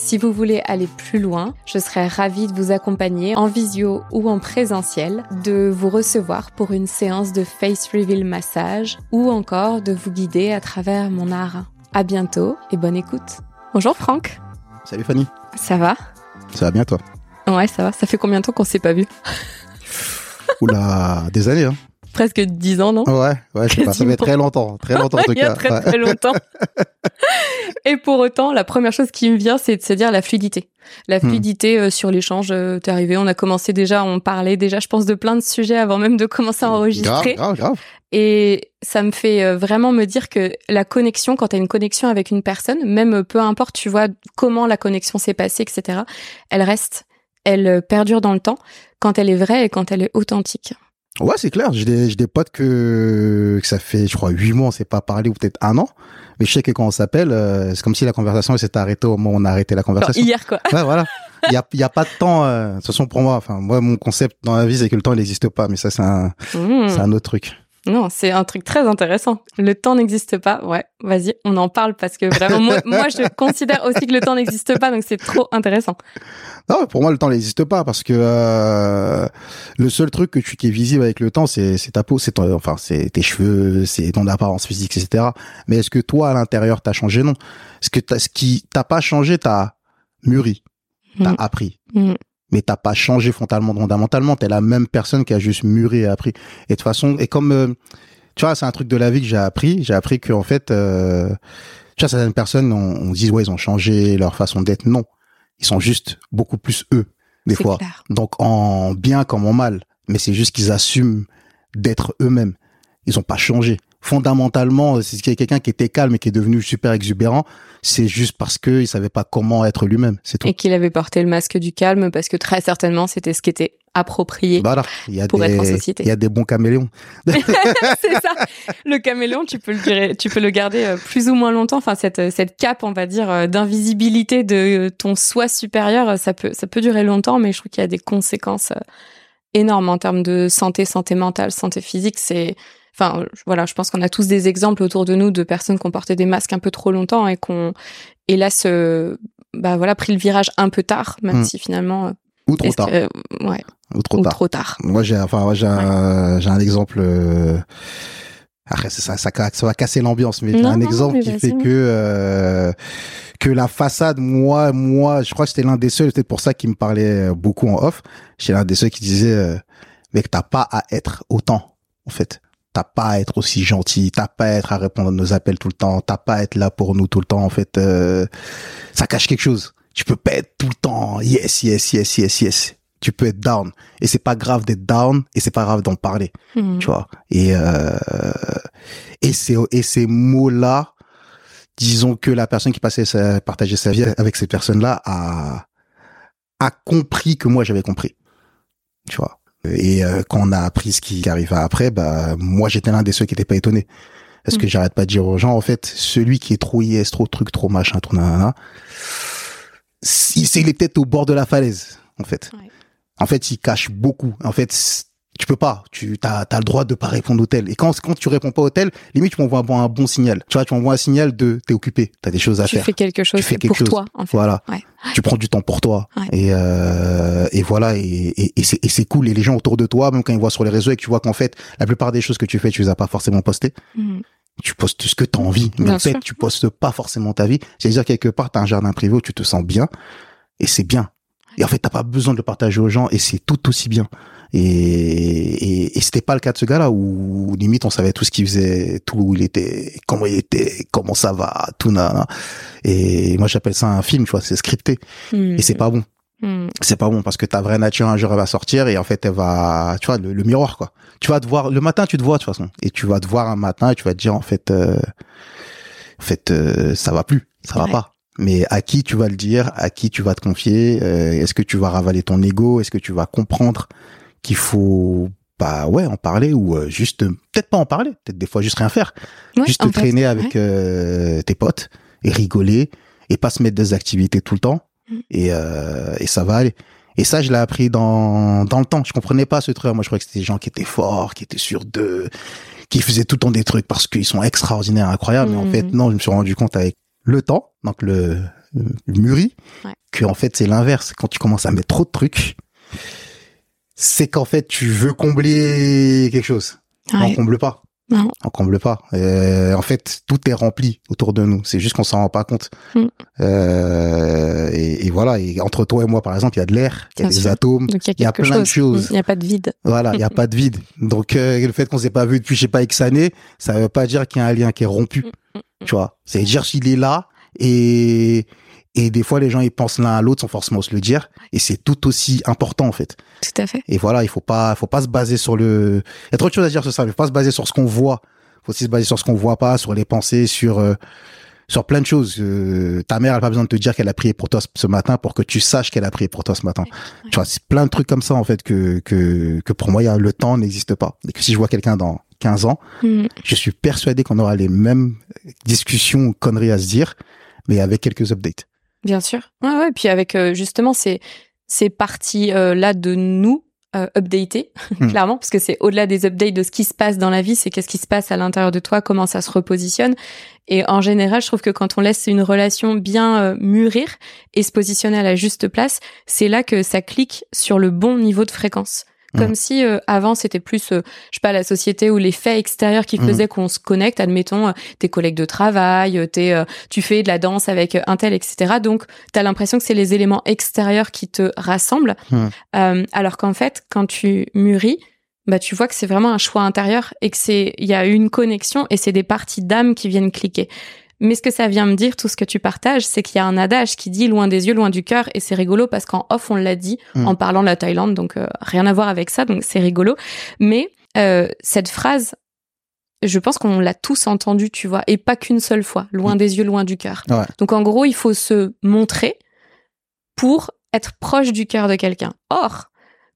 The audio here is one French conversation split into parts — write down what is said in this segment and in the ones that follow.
Si vous voulez aller plus loin, je serais ravie de vous accompagner en visio ou en présentiel, de vous recevoir pour une séance de face reveal massage ou encore de vous guider à travers mon art. À bientôt et bonne écoute. Bonjour Franck. Salut Fanny. Ça va? Ça va bien toi? Ouais, ça va. Ça fait combien de temps qu'on s'est pas vu? Oula, des années hein presque dix ans, non Ouais, ouais, je sais pas, ça fait très longtemps, très longtemps en tout cas. Il y a très très longtemps. Et pour autant, la première chose qui me vient, c'est de se dire la fluidité. La hmm. fluidité euh, sur l'échange, euh, t'es arrivé, on a commencé déjà, on parlait déjà, je pense, de plein de sujets avant même de commencer à enregistrer. Grave, grave, grave. Et ça me fait euh, vraiment me dire que la connexion, quand tu as une connexion avec une personne, même peu importe, tu vois, comment la connexion s'est passée, etc., elle reste, elle perdure dans le temps quand elle est vraie et quand elle est authentique. Ouais, c'est clair. J'ai des, des potes que, que ça fait, je crois, huit mois, on s'est pas parlé ou peut-être un an. Mais je sais que quand on s'appelle, euh, c'est comme si la conversation s'était arrêtée au moment où on a arrêté la conversation. hier, quoi. Ouais, voilà. Il y a, y a pas de temps. Euh, de toute façon, pour moi, enfin, moi, mon concept dans la vie, c'est que le temps, il n'existe pas. Mais ça, c'est un, mmh. c'est un autre truc. Non, c'est un truc très intéressant. Le temps n'existe pas. Ouais, vas-y, on en parle parce que vraiment, moi, moi, je considère aussi que le temps n'existe pas, donc c'est trop intéressant. Non, pour moi, le temps n'existe pas parce que euh, le seul truc que tu qui est visible avec le temps, c'est ta peau, c'est enfin, c'est tes cheveux, c'est ton apparence physique, etc. Mais est-ce que toi, à l'intérieur, t'as changé? Non. Ce que as, ce qui t'a pas changé, t'as mûri, t'as mm. appris? Mm mais t'as pas changé fondamentalement, fondamentalement, t'es la même personne qui a juste mûri et appris. Et de toute façon, et comme, euh, tu vois, c'est un truc de la vie que j'ai appris, j'ai appris que en fait, euh, tu vois, certaines personnes, on, on dit, ouais, ils ont changé leur façon d'être. Non. Ils sont juste beaucoup plus eux, des fois. Donc, en bien comme en mal. Mais c'est juste qu'ils assument d'être eux-mêmes. Ils ont pas changé fondamentalement, c'est quelqu'un qui était calme et qui est devenu super exubérant, c'est juste parce que il savait pas comment être lui-même, c'est tout. Et qu'il avait porté le masque du calme parce que très certainement c'était ce qui était approprié y a pour être en société. Il y a des bons caméléons. c'est ça. Le caméléon, tu peux le tu peux le garder euh, plus ou moins longtemps. Enfin, cette cette cape, on va dire, euh, d'invisibilité de ton soi supérieur, ça peut ça peut durer longtemps, mais je trouve qu'il y a des conséquences euh, énormes en termes de santé, santé mentale, santé physique. C'est Enfin, voilà, je pense qu'on a tous des exemples autour de nous de personnes qui ont porté des masques un peu trop longtemps et qu'on, hélas, euh, bah voilà, pris le virage un peu tard, même hmm. si finalement. Ou trop tard. ouais. Ou trop tard. Trop tard. Moi, j'ai, enfin, j'ai un, j'ai un exemple. Euh... Après, ça, ça, ça, va casser l'ambiance, mais j'ai un exemple qui fait que euh, que la façade, moi, moi, je crois que c'était l'un des seuls, peut-être pour ça qu'il me parlait beaucoup en off. J'étais l'un des seuls qui disait, euh, mec, t'as pas à être autant, en fait t'as pas à être aussi gentil, t'as pas à être à répondre à nos appels tout le temps, t'as pas à être là pour nous tout le temps. En fait, euh, ça cache quelque chose. Tu peux pas être tout le temps yes, yes, yes, yes, yes. Tu peux être down et c'est pas grave d'être down et c'est pas grave d'en parler, hmm. tu vois. Et euh, et ces et ces mots là, disons que la personne qui passait sa, partageait sa vie avec ces personnes là a a compris que moi j'avais compris, tu vois. Et euh, quand on a appris ce qui arriva après, bah moi j'étais l'un des ceux qui n'étaient pas étonnés. Parce que mm. j'arrête pas de dire aux gens, en fait, celui qui est trop yes, trop truc, trop machin, trop nanana, il, est peut-être au bord de la falaise, en fait. En fait, il cache beaucoup. En fait, tu peux pas. Tu as, as le droit de pas répondre au tel. Et quand quand tu réponds pas au tel, limite tu m'envoies un, un bon signal. Tu vois, tu m'envoies un signal de t'es occupé, t'as des choses à faire. Tu fais quelque chose tu fais quelque pour chose. toi. En fait. Voilà. Tu prends du temps pour toi. Et euh, et voilà. Et et, et c'est cool. Et les gens autour de toi, même quand ils voient sur les réseaux et que tu vois qu'en fait la plupart des choses que tu fais, tu les as pas forcément postées. Mhm. Tu postes ce que tu as envie, mais en fait, tu postes pas forcément ta vie. C'est-à-dire quelque part, tu as un jardin privé où tu te sens bien, et c'est bien. Et en fait, t'as pas besoin de le partager aux gens, et c'est tout aussi bien. Et, et, et c'était pas le cas de ce gars-là où limite on savait tout ce qu'il faisait, tout où il était, comment il était, comment ça va, tout na. Et moi j'appelle ça un film, tu vois, c'est scripté. Et c'est pas bon. Hmm. C'est pas bon parce que ta vraie nature un jour elle va sortir et en fait elle va, tu vois, le, miroir quoi. Tu vas te voir le matin, tu te vois de toute façon et tu vas te voir un matin et tu vas te dire en fait, euh, en fait euh, ça va plus, ça va pas. Mais à qui tu vas le dire, à qui tu vas te confier, euh, est-ce que tu vas ravaler ton ego, est-ce que tu vas comprendre qu'il faut bah ouais en parler ou juste peut-être pas en parler, peut-être des fois juste rien faire, juste te traîner avec tes potes et rigoler et pas se mettre des activités tout le temps Mm. et, euh, et ça va aller. Et ça, je l'ai appris dans, dans le temps. Je comprenais pas ce truc. Moi, je croyais que c'était des gens qui étaient forts, qui étaient sûrs d'eux, qui faisaient tout le temps des trucs parce qu'ils sont extraordinaires, incroyables. Mais en fait, mm. non, je me suis rendu compte avec le temps, donc le, le mûri, que en fait, c'est l'inverse. Quand tu commences à mettre trop de trucs, c'est qu'en fait, tu veux combler quelque chose. Ouais. On comble pas. Non. On comble pas. Euh, en fait, tout est rempli autour de nous. C'est juste qu'on s'en rend pas compte. Mm. Euh, et, et, voilà. Et entre toi et moi, par exemple, il y a de l'air, il y a des atomes, il y a, plein de choses. Il n'y a pas de vide. Voilà, il n'y a pas de vide. Donc euh, le fait qu'on s'est pas vu depuis je sais pas X années, ça veut pas dire qu'il y a un lien qui est rompu. Mm, mm, tu vois? C'est dire s'il est là et et des fois, les gens, ils pensent l'un à l'autre sans forcément se le dire. Et c'est tout aussi important, en fait. Tout à fait. Et voilà, il faut pas, faut pas se baser sur le, il y a trop de choses à dire sur ça. Il faut pas se baser sur ce qu'on voit. Il faut aussi se baser sur ce qu'on voit pas, sur les pensées, sur, euh, sur plein de choses. Euh, ta mère, elle a pas besoin de te dire qu'elle a prié pour toi ce matin pour que tu saches qu'elle a prié pour toi ce matin. Tu vois, c'est plein de trucs comme ça, en fait, que, que, que pour moi, y a, le temps n'existe pas. Et que si je vois quelqu'un dans 15 ans, mm. je suis persuadé qu'on aura les mêmes discussions, conneries à se dire, mais avec quelques updates. Bien sûr. Ouais, ouais. Puis avec euh, justement ces, ces parties-là euh, de nous euh, updater, hmm. clairement, parce que c'est au-delà des updates de ce qui se passe dans la vie, c'est qu'est-ce qui se passe à l'intérieur de toi, comment ça se repositionne. Et en général, je trouve que quand on laisse une relation bien euh, mûrir et se positionner à la juste place, c'est là que ça clique sur le bon niveau de fréquence. Comme si euh, avant c'était plus, euh, je sais pas, la société ou les faits extérieurs qui faisaient qu'on se connecte. Admettons, euh, tes collègues de travail, t'es, tu fais de la danse avec un tel, etc. Donc, t'as l'impression que c'est les éléments extérieurs qui te rassemblent. alors qu'en fait, quand tu mûris, bah tu vois que c'est vraiment un choix intérieur et que c'est, il y a une connexion et c'est des parties d'âme qui viennent cliquer. Mais ce que ça vient me dire, tout ce que tu partages, c'est qu'il y a un adage qui dit loin des yeux, loin du cœur, et c'est rigolo parce qu'en off on l'a dit mm. en parlant de la Thaïlande, donc euh, rien à voir avec ça, donc c'est rigolo. Mais euh, cette phrase, je pense qu'on l'a tous entendue, tu vois, et pas qu'une seule fois, loin mm. des yeux, loin du cœur. Donc en gros, il faut se montrer pour être proche du cœur de quelqu'un. Or,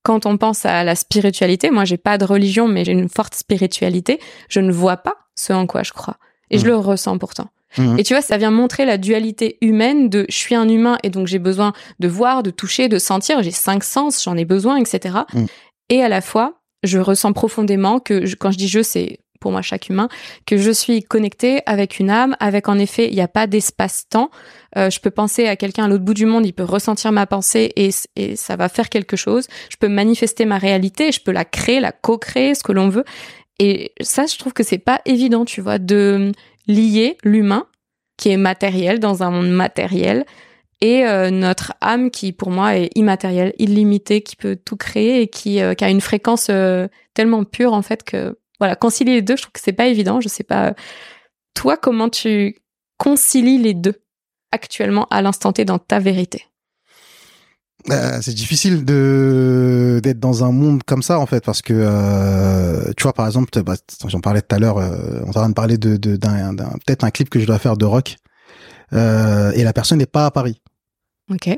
quand on pense à la spiritualité, moi j'ai pas de religion, mais j'ai une forte spiritualité, je ne vois pas ce en quoi je crois. Et je mm. le ressens pourtant. Mhm. Et tu vois, ça vient montrer la dualité humaine de je suis un humain et donc j'ai besoin de voir, de toucher, de sentir, j'ai cinq sens, j'en ai besoin, etc. Mhm. Et à la fois, je ressens profondément que quand je dis je, c'est pour moi chaque humain, que je suis connectée avec une âme, avec en effet, il n'y a pas d'espace-temps. Euh, je peux penser à quelqu'un à l'autre bout du monde, il peut ressentir ma pensée et, et ça va faire quelque chose. Je peux manifester ma réalité, je peux la créer, la co-créer, ce que l'on veut. Et ça, je trouve que c'est pas évident, tu vois, de lier l'humain, qui est matériel dans un monde matériel, et euh, notre âme qui, pour moi, est immatérielle, illimitée, qui peut tout créer et qui, euh, qui a une fréquence euh, tellement pure, en fait, que, voilà, concilier les deux, je trouve que c'est pas évident. Je sais pas, toi, comment tu concilies les deux actuellement à l'instant T dans ta vérité? Euh, c'est difficile de d'être dans un monde comme ça en fait parce que euh, tu vois par exemple bah, j'en parlais tout à l'heure euh, on va de parler de d'un peut-être un clip que je dois faire de rock euh, et la personne n'est pas à Paris. Ok.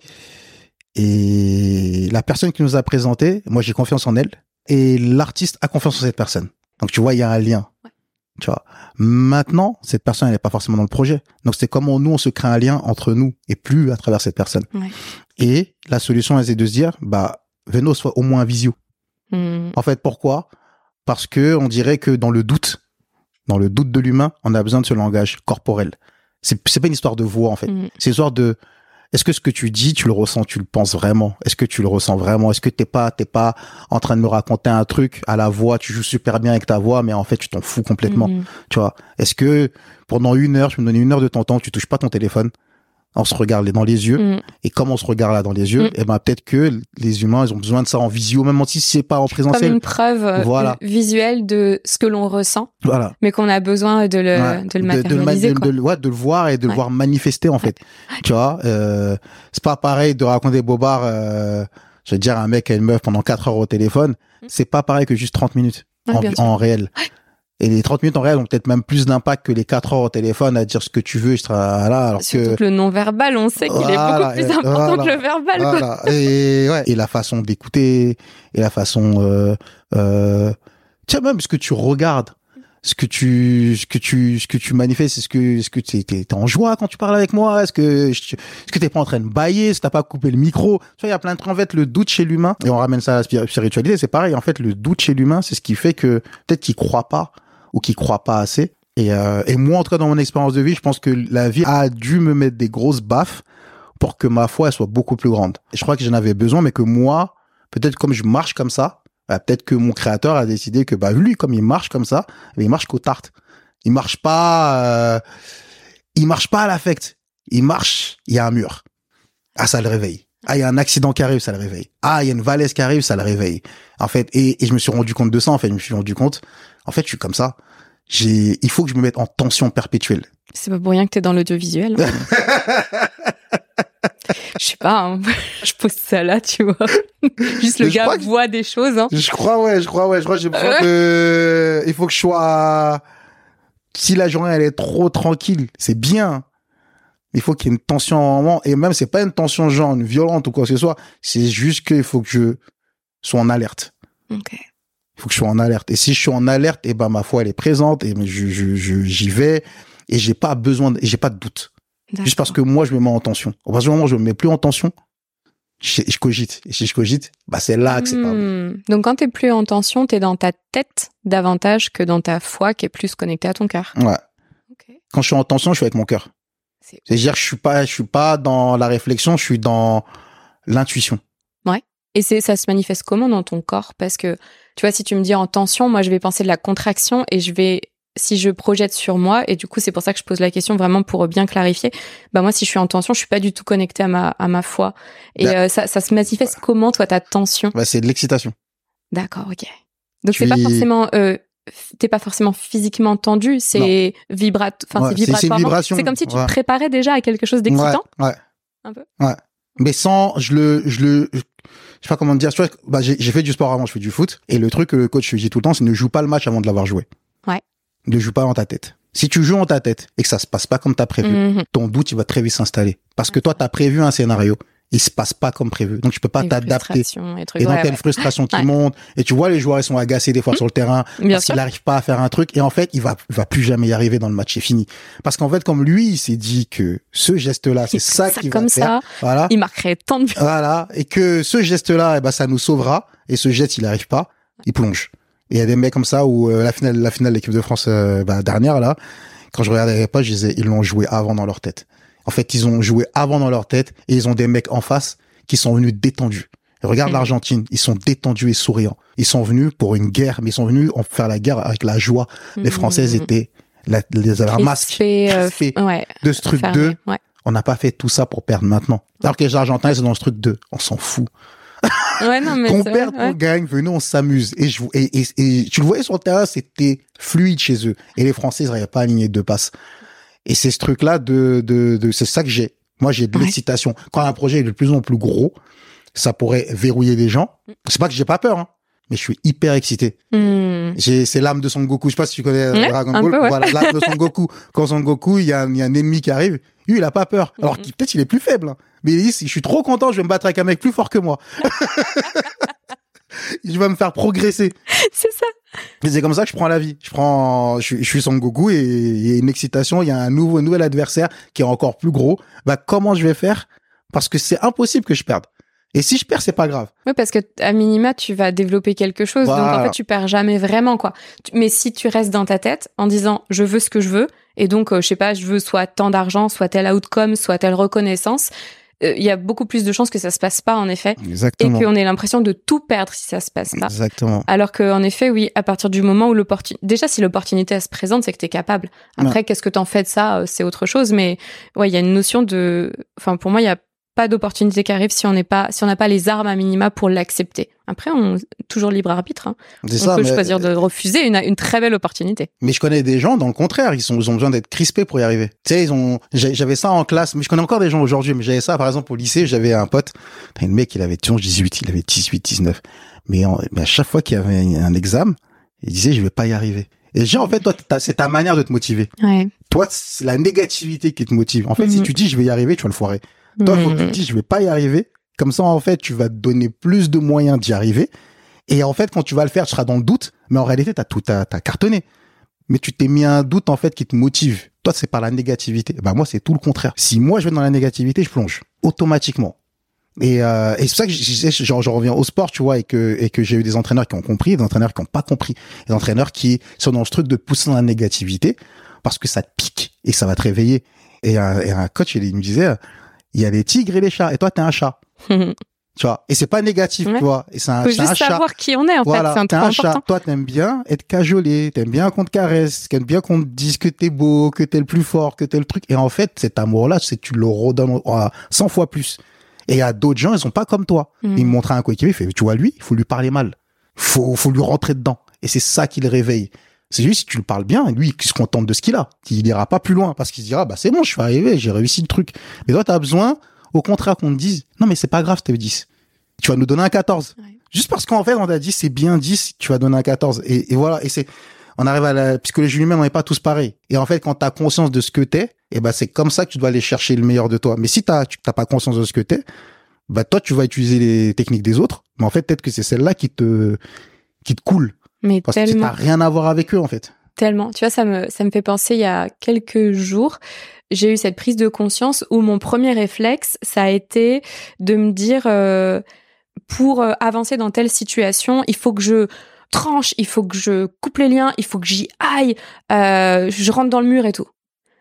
Et la personne qui nous a présenté moi j'ai confiance en elle et l'artiste a confiance en cette personne. Donc tu vois il y a un lien tu vois. Maintenant, cette personne, elle n'est pas forcément dans le projet. Donc, c'est comment nous, on se crée un lien entre nous et plus à travers cette personne. Ouais. Et la solution, c'est de se dire, bah, Veno soit au moins un visio. Hmm. En fait, pourquoi? Parce que on dirait que dans le doute, dans le doute de l'humain, on a besoin de ce langage corporel. C'est c'est pas une histoire de voix en fait. Hmm. C'est une histoire de est-ce que ce que tu dis, tu le ressens, tu le penses vraiment? Est-ce que tu le ressens vraiment? Est-ce que t'es pas, t'es pas en train de me raconter un truc à la voix Tu joues super bien avec ta voix, mais en fait, tu t'en fous complètement. Hmm. Tu vois? Est-ce que pendant une heure, tu me donnes une heure de ton temps, tu touches pas ton téléphone? On se regarde dans les yeux. Mm. Et comme on se regarde là dans les yeux, mm. et eh ben peut-être que les humains, ils ont besoin de ça en visio, même si c'est pas en présentiel. Comme une preuve euh, visuelle de ce que l'on ressent. Voilà. Mais qu'on a besoin de le, de le matérialiser. De, de, de, le voir et de le voir manifester en fait. Tu vois, euh, c'est pas pareil de raconter Bobard. Euh, je veux dire un mec et une meuf pendant 4 heures au téléphone. Mm. C'est pas pareil que juste 30 minutes en, en réel. Et les 30 minutes en réel ont peut-être même plus d'impact que les 4 heures au téléphone à dire ce que tu veux, je là. Alors Surtout que... le non-verbal, on sait qu'il est beaucoup plus important que le verbal. Voilà. Et, ouais, et la façon d'écouter, et la façon... Euh, euh, tiens, même ce que tu regardes, ce que tu ce que tu ce que tu manifestes est-ce que est-ce que tu es, en joie quand tu parles avec moi? Est-ce que est-ce que t'es pas en train de bailler? Est-ce que t'as pas coupé le micro? Tu vois il y a plein de trucs. En fait le doute chez l'humain et on ramène ça à la spiritualité c'est pareil. En fait le doute chez l'humain c'est ce qui fait que peut-être qu'il croit pas ou qui croient pas assez. Et, euh, et moi, en tout cas, dans mon expérience de vie, je pense que la vie a dû me mettre des grosses baffes pour que ma foi elle soit beaucoup plus grande. Et je crois que j'en avais besoin, mais que moi, peut-être comme je marche comme ça, bah, peut-être que mon créateur a décidé que bah lui, comme il marche comme ça, il marche qu'au tarte. Il marche pas, euh, il marche pas à l'affect. Il marche, il y a un mur. Ah, ça le réveille. Ah, il y a un accident qui arrive, ça le réveille. Ah, il y a une valaise qui arrive, ça le réveille. En fait, et, et je me suis rendu compte de ça. En fait, je me suis rendu compte en fait, je suis comme ça. J'ai, il faut que je me mette en tension perpétuelle. C'est pas pour rien que t'es dans l'audiovisuel. Hein. je sais pas, hein. je pose ça là, tu vois. Juste le gars voit des choses. Hein. Je crois, ouais, je crois, ouais, je crois j'ai besoin que, il faut que je sois, si la journée elle est trop tranquille, c'est bien. Il faut qu'il y ait une tension en moment, et même c'est pas une tension genre une violente ou quoi que ce soit, c'est juste qu'il faut que je sois en alerte. Il faut que je sois en alerte. Et si je suis en alerte, et eh ben ma foi elle est présente et je j'y vais et j'ai pas besoin, de, j'ai pas de doute. Juste parce que moi je me mets en tension. Au partir du moment où je me mets plus en tension, je, cogite. Et si je cogite, bah c'est là que c'est pas bon. Hmm. Donc quand t'es plus en tension, t'es dans ta tête davantage que dans ta foi qui est plus connectée à ton cœur. Ouais. Quand je suis en tension, je suis avec mon cœur. C'est-à-dire, je suis pas, je suis pas dans la réflexion, je suis dans l'intuition. Ouais. Et c'est, ça se manifeste comment dans ton corps? Parce que tu vois, si tu me dis en tension, moi, je vais penser de la contraction et je vais, si je projette sur moi, et du coup, c'est pour ça que je pose la question vraiment pour bien clarifier. Bah, moi, si je suis en tension, je suis pas du tout connectée à ma, à ma foi. Et bah, euh, ça, ça se manifeste comment, toi, ta tension? Bah, c'est de l'excitation. D'accord, ok. Donc, c'est pas forcément, euh, t'es pas forcément physiquement tendu, c'est vibrate, enfin, c'est vibratoire. C'est comme si tu te préparais déjà à quelque chose d'excitant. Ouais, ouais. Un peu. Ouais. Mais sans, je le, je le, je sais pas comment dire, tu vois, bah, j'ai fait du sport avant, je fais du foot, et le truc que le coach dit tout le temps, c'est ne joue pas le match avant de l'avoir joué. Ouais. Ne joue pas dans ta tête. Si tu joues dans ta tête et que ça se passe pas comme t'as prévu, mhm. ton doute il va très vite s'installer. Parce que toi t'as prévu un scénario, il se passe pas comme prévu. Donc tu peux pas t'adapter. Et, donc t'as une frustration qui monte. Et tu vois les joueurs ils sont agacés des fois mmh. sur le terrain parce qu'il n'arrive pas à faire un truc. Et en fait il va il va plus jamais y arriver dans le match. C'est fini. Parce qu'en fait comme lui il s'est dit que ce geste là c'est ça qui va faire. Voilà. Il marquerait tant de buts. Voilà. Et que ce geste là eh ben ça nous sauvera. Et ce geste il n'arrive pas, il plonge. Et il y a des mecs comme ça où euh, la finale la finale de l'équipe de France euh, bah, dernière là quand je regardais les poches, je disais, ils l'ont joué avant dans leur tête. En fait, ils ont joué avant dans leur tête et ils ont des mecs en face qui sont venus détendus. regarde mhm. l'Argentine, ils sont détendus et souriants. Ils sont venus pour une guerre, mais ils sont venus en faire la guerre avec la joie. Les mhm. Françaises étaient la, les masques euh, de ce truc 2. On n'a pas fait tout ça pour perdre maintenant. Alors que les Argentins, c'est dans ce truc 2. On s'en fout. Ouais, non, mais qu'on perde, qu'on gagne, venez, on s'amuse. Et, je, et, et, et, tu le voyais sur le terrain, c'était fluide chez eux. Et les Français, ils n'arrivaient pas à aligner deux passes. Et c'est ce truc-là de, de, de c'est ça que j'ai. Moi, j'ai de l'excitation. Quand un projet est de plus en plus gros, ça pourrait verrouiller des gens. C'est pas que j'ai pas peur, hein, mais je suis hyper excité. Mm. J'ai, c'est l'âme de Son Goku. Je sais pas si tu connais Dragon Ball. Voilà, l'âme de Son Goku. Quand Son Goku, il y, a, un ennemi qui arrive, lui, il a pas peur. Alors qu'il peut-être il est plus faible, hein. mais il dit, je suis trop content, je vais me battre avec un mec plus fort que moi. je vais me faire progresser. C'est ça. c'est comme ça que je prends la vie. Je prends, je, suis Son Goku et il y a une excitation, il y a un nouveau, nouvel adversaire qui est encore plus gros. Bah, comment je vais faire? Parce que c'est impossible que je perde. Et si je perds, c'est pas grave. Oui, parce que à minima, tu vas développer quelque chose. Donc en fait, tu perds jamais vraiment, quoi. Mais si tu restes dans ta tête en disant je veux ce que je veux, et donc, euh, je sais pas, je veux soit tant d'argent, soit tel outcome, soit telle reconnaissance, il y a beaucoup plus de chances que ça se passe pas en effet Exactement. et qu'on ait l'impression de tout perdre si ça se passe pas. Exactement. Alors que en effet, oui, à partir du moment où l'opportunité déjà si l'opportunité se présente, c'est que tu es capable. Après qu'est-ce que tu en fais de ça, euh, c'est autre chose mais ouais, il y a une notion de enfin pour moi, il y a pas d'opportunité qui arrive si on n'est pas si on n'a pas les armes à minima pour l'accepter. Après, on toujours libre arbitre. Hein. On ça, peut choisir de refuser une, une très belle opportunité. Mais je connais des gens, dans le contraire, ils, sont, ils ont besoin d'être crispés pour y arriver. Tu sais, ils ont, j'avais ça en classe, mais je connais encore des gens aujourd'hui, mais j'avais ça, par exemple, au lycée, j'avais un pote, un mec, il avait 18, il avait 18, 19. Mais, mais à chaque fois qu'il y avait un examen, il disait, je vais pas y arriver. Et genre, en fait, toi, c'est ta manière de te motiver. Ouais. Toi, c'est la négativité qui te motive. En fait, si mhm. tu dis, je vais y arriver, tu vas le foirer. Toi, faut que tu te dises, je vais pas y arriver. Comme ça, en fait, tu vas te donner plus de moyens d'y arriver. Et en fait, quand tu vas le faire, tu seras dans le doute. Mais en réalité, t'as tout, t'as, cartonné. Mais tu t'es mis un doute, en fait, qui te motive. Toi, c'est par la négativité. Bah, moi, c'est tout le contraire. Si moi, je vais dans la négativité, je plonge. Automatiquement. Et, euh, et c'est pour ça que je, reviens au sport, tu vois, et que, et que j'ai eu des entraîneurs qui ont compris, des entraîneurs qui n'ont pas compris, des entraîneurs qui sont dans ce truc de pousser dans la négativité parce que ça te pique et ça va te réveiller. Et un, et un coach, il me disait, il y a les tigres et les chats, et toi, t'es un chat. tu vois et c'est pas négatif tu vois et c'est un, Faut juste savoir qui on est en fait c'est un, un chat. Toi t'aimes bien être cajolé t'aimes bien qu'on te caresse t'aimes bien qu'on te dise que t'es beau que t'es le plus fort que t'es le truc. Et en fait cet amour là c'est tu le redonnes 100 fois plus. Et il y a d'autres gens ils sont pas comme toi. Mm. il me montre un coéquipier il fait tu vois lui il faut lui parler mal. Faut faut lui rentrer dedans. Et c'est ça qui le réveille c'est juste si tu le parles bien, lui, il se contente de ce qu'il a. Il ira pas plus loin parce qu'il se dira, bah c'est bon, je suis arrivé, j'ai réussi le truc. Mais toi, tu as besoin au contraire qu'on te dise, non, mais c'est pas grave, t'es 10. Tu vas nous donner un 14. Juste parce qu'en fait, on t'a dit, c'est bien 10, tu vas donner un 14. Et, et voilà. Et c'est, on arrive à la psychologie humaine, on n'est pas tous pareils. Et en fait, quand tu as conscience de ce que t'es, et eh ben, c'est comme ça que tu dois aller chercher le meilleur de toi. Mais si t'as, tu n'as pas conscience de ce que t'es, bah, toi, tu vas utiliser les techniques des autres. Mais en fait, peut-être que c'est celle-là qui te, qui te coule. Mais parce tellement. que t'as rien à voir avec eux, en fait. Tellement. Tu vois, ça me, ça me fait penser il y a quelques jours, j'ai eu cette prise de conscience où mon premier réflexe, ça a été de me dire, euh, pour euh, avancer dans telle situation, il faut que je tranche, il faut que je coupe les liens, il faut que j'y aille, euh, je rentre dans le mur et tout.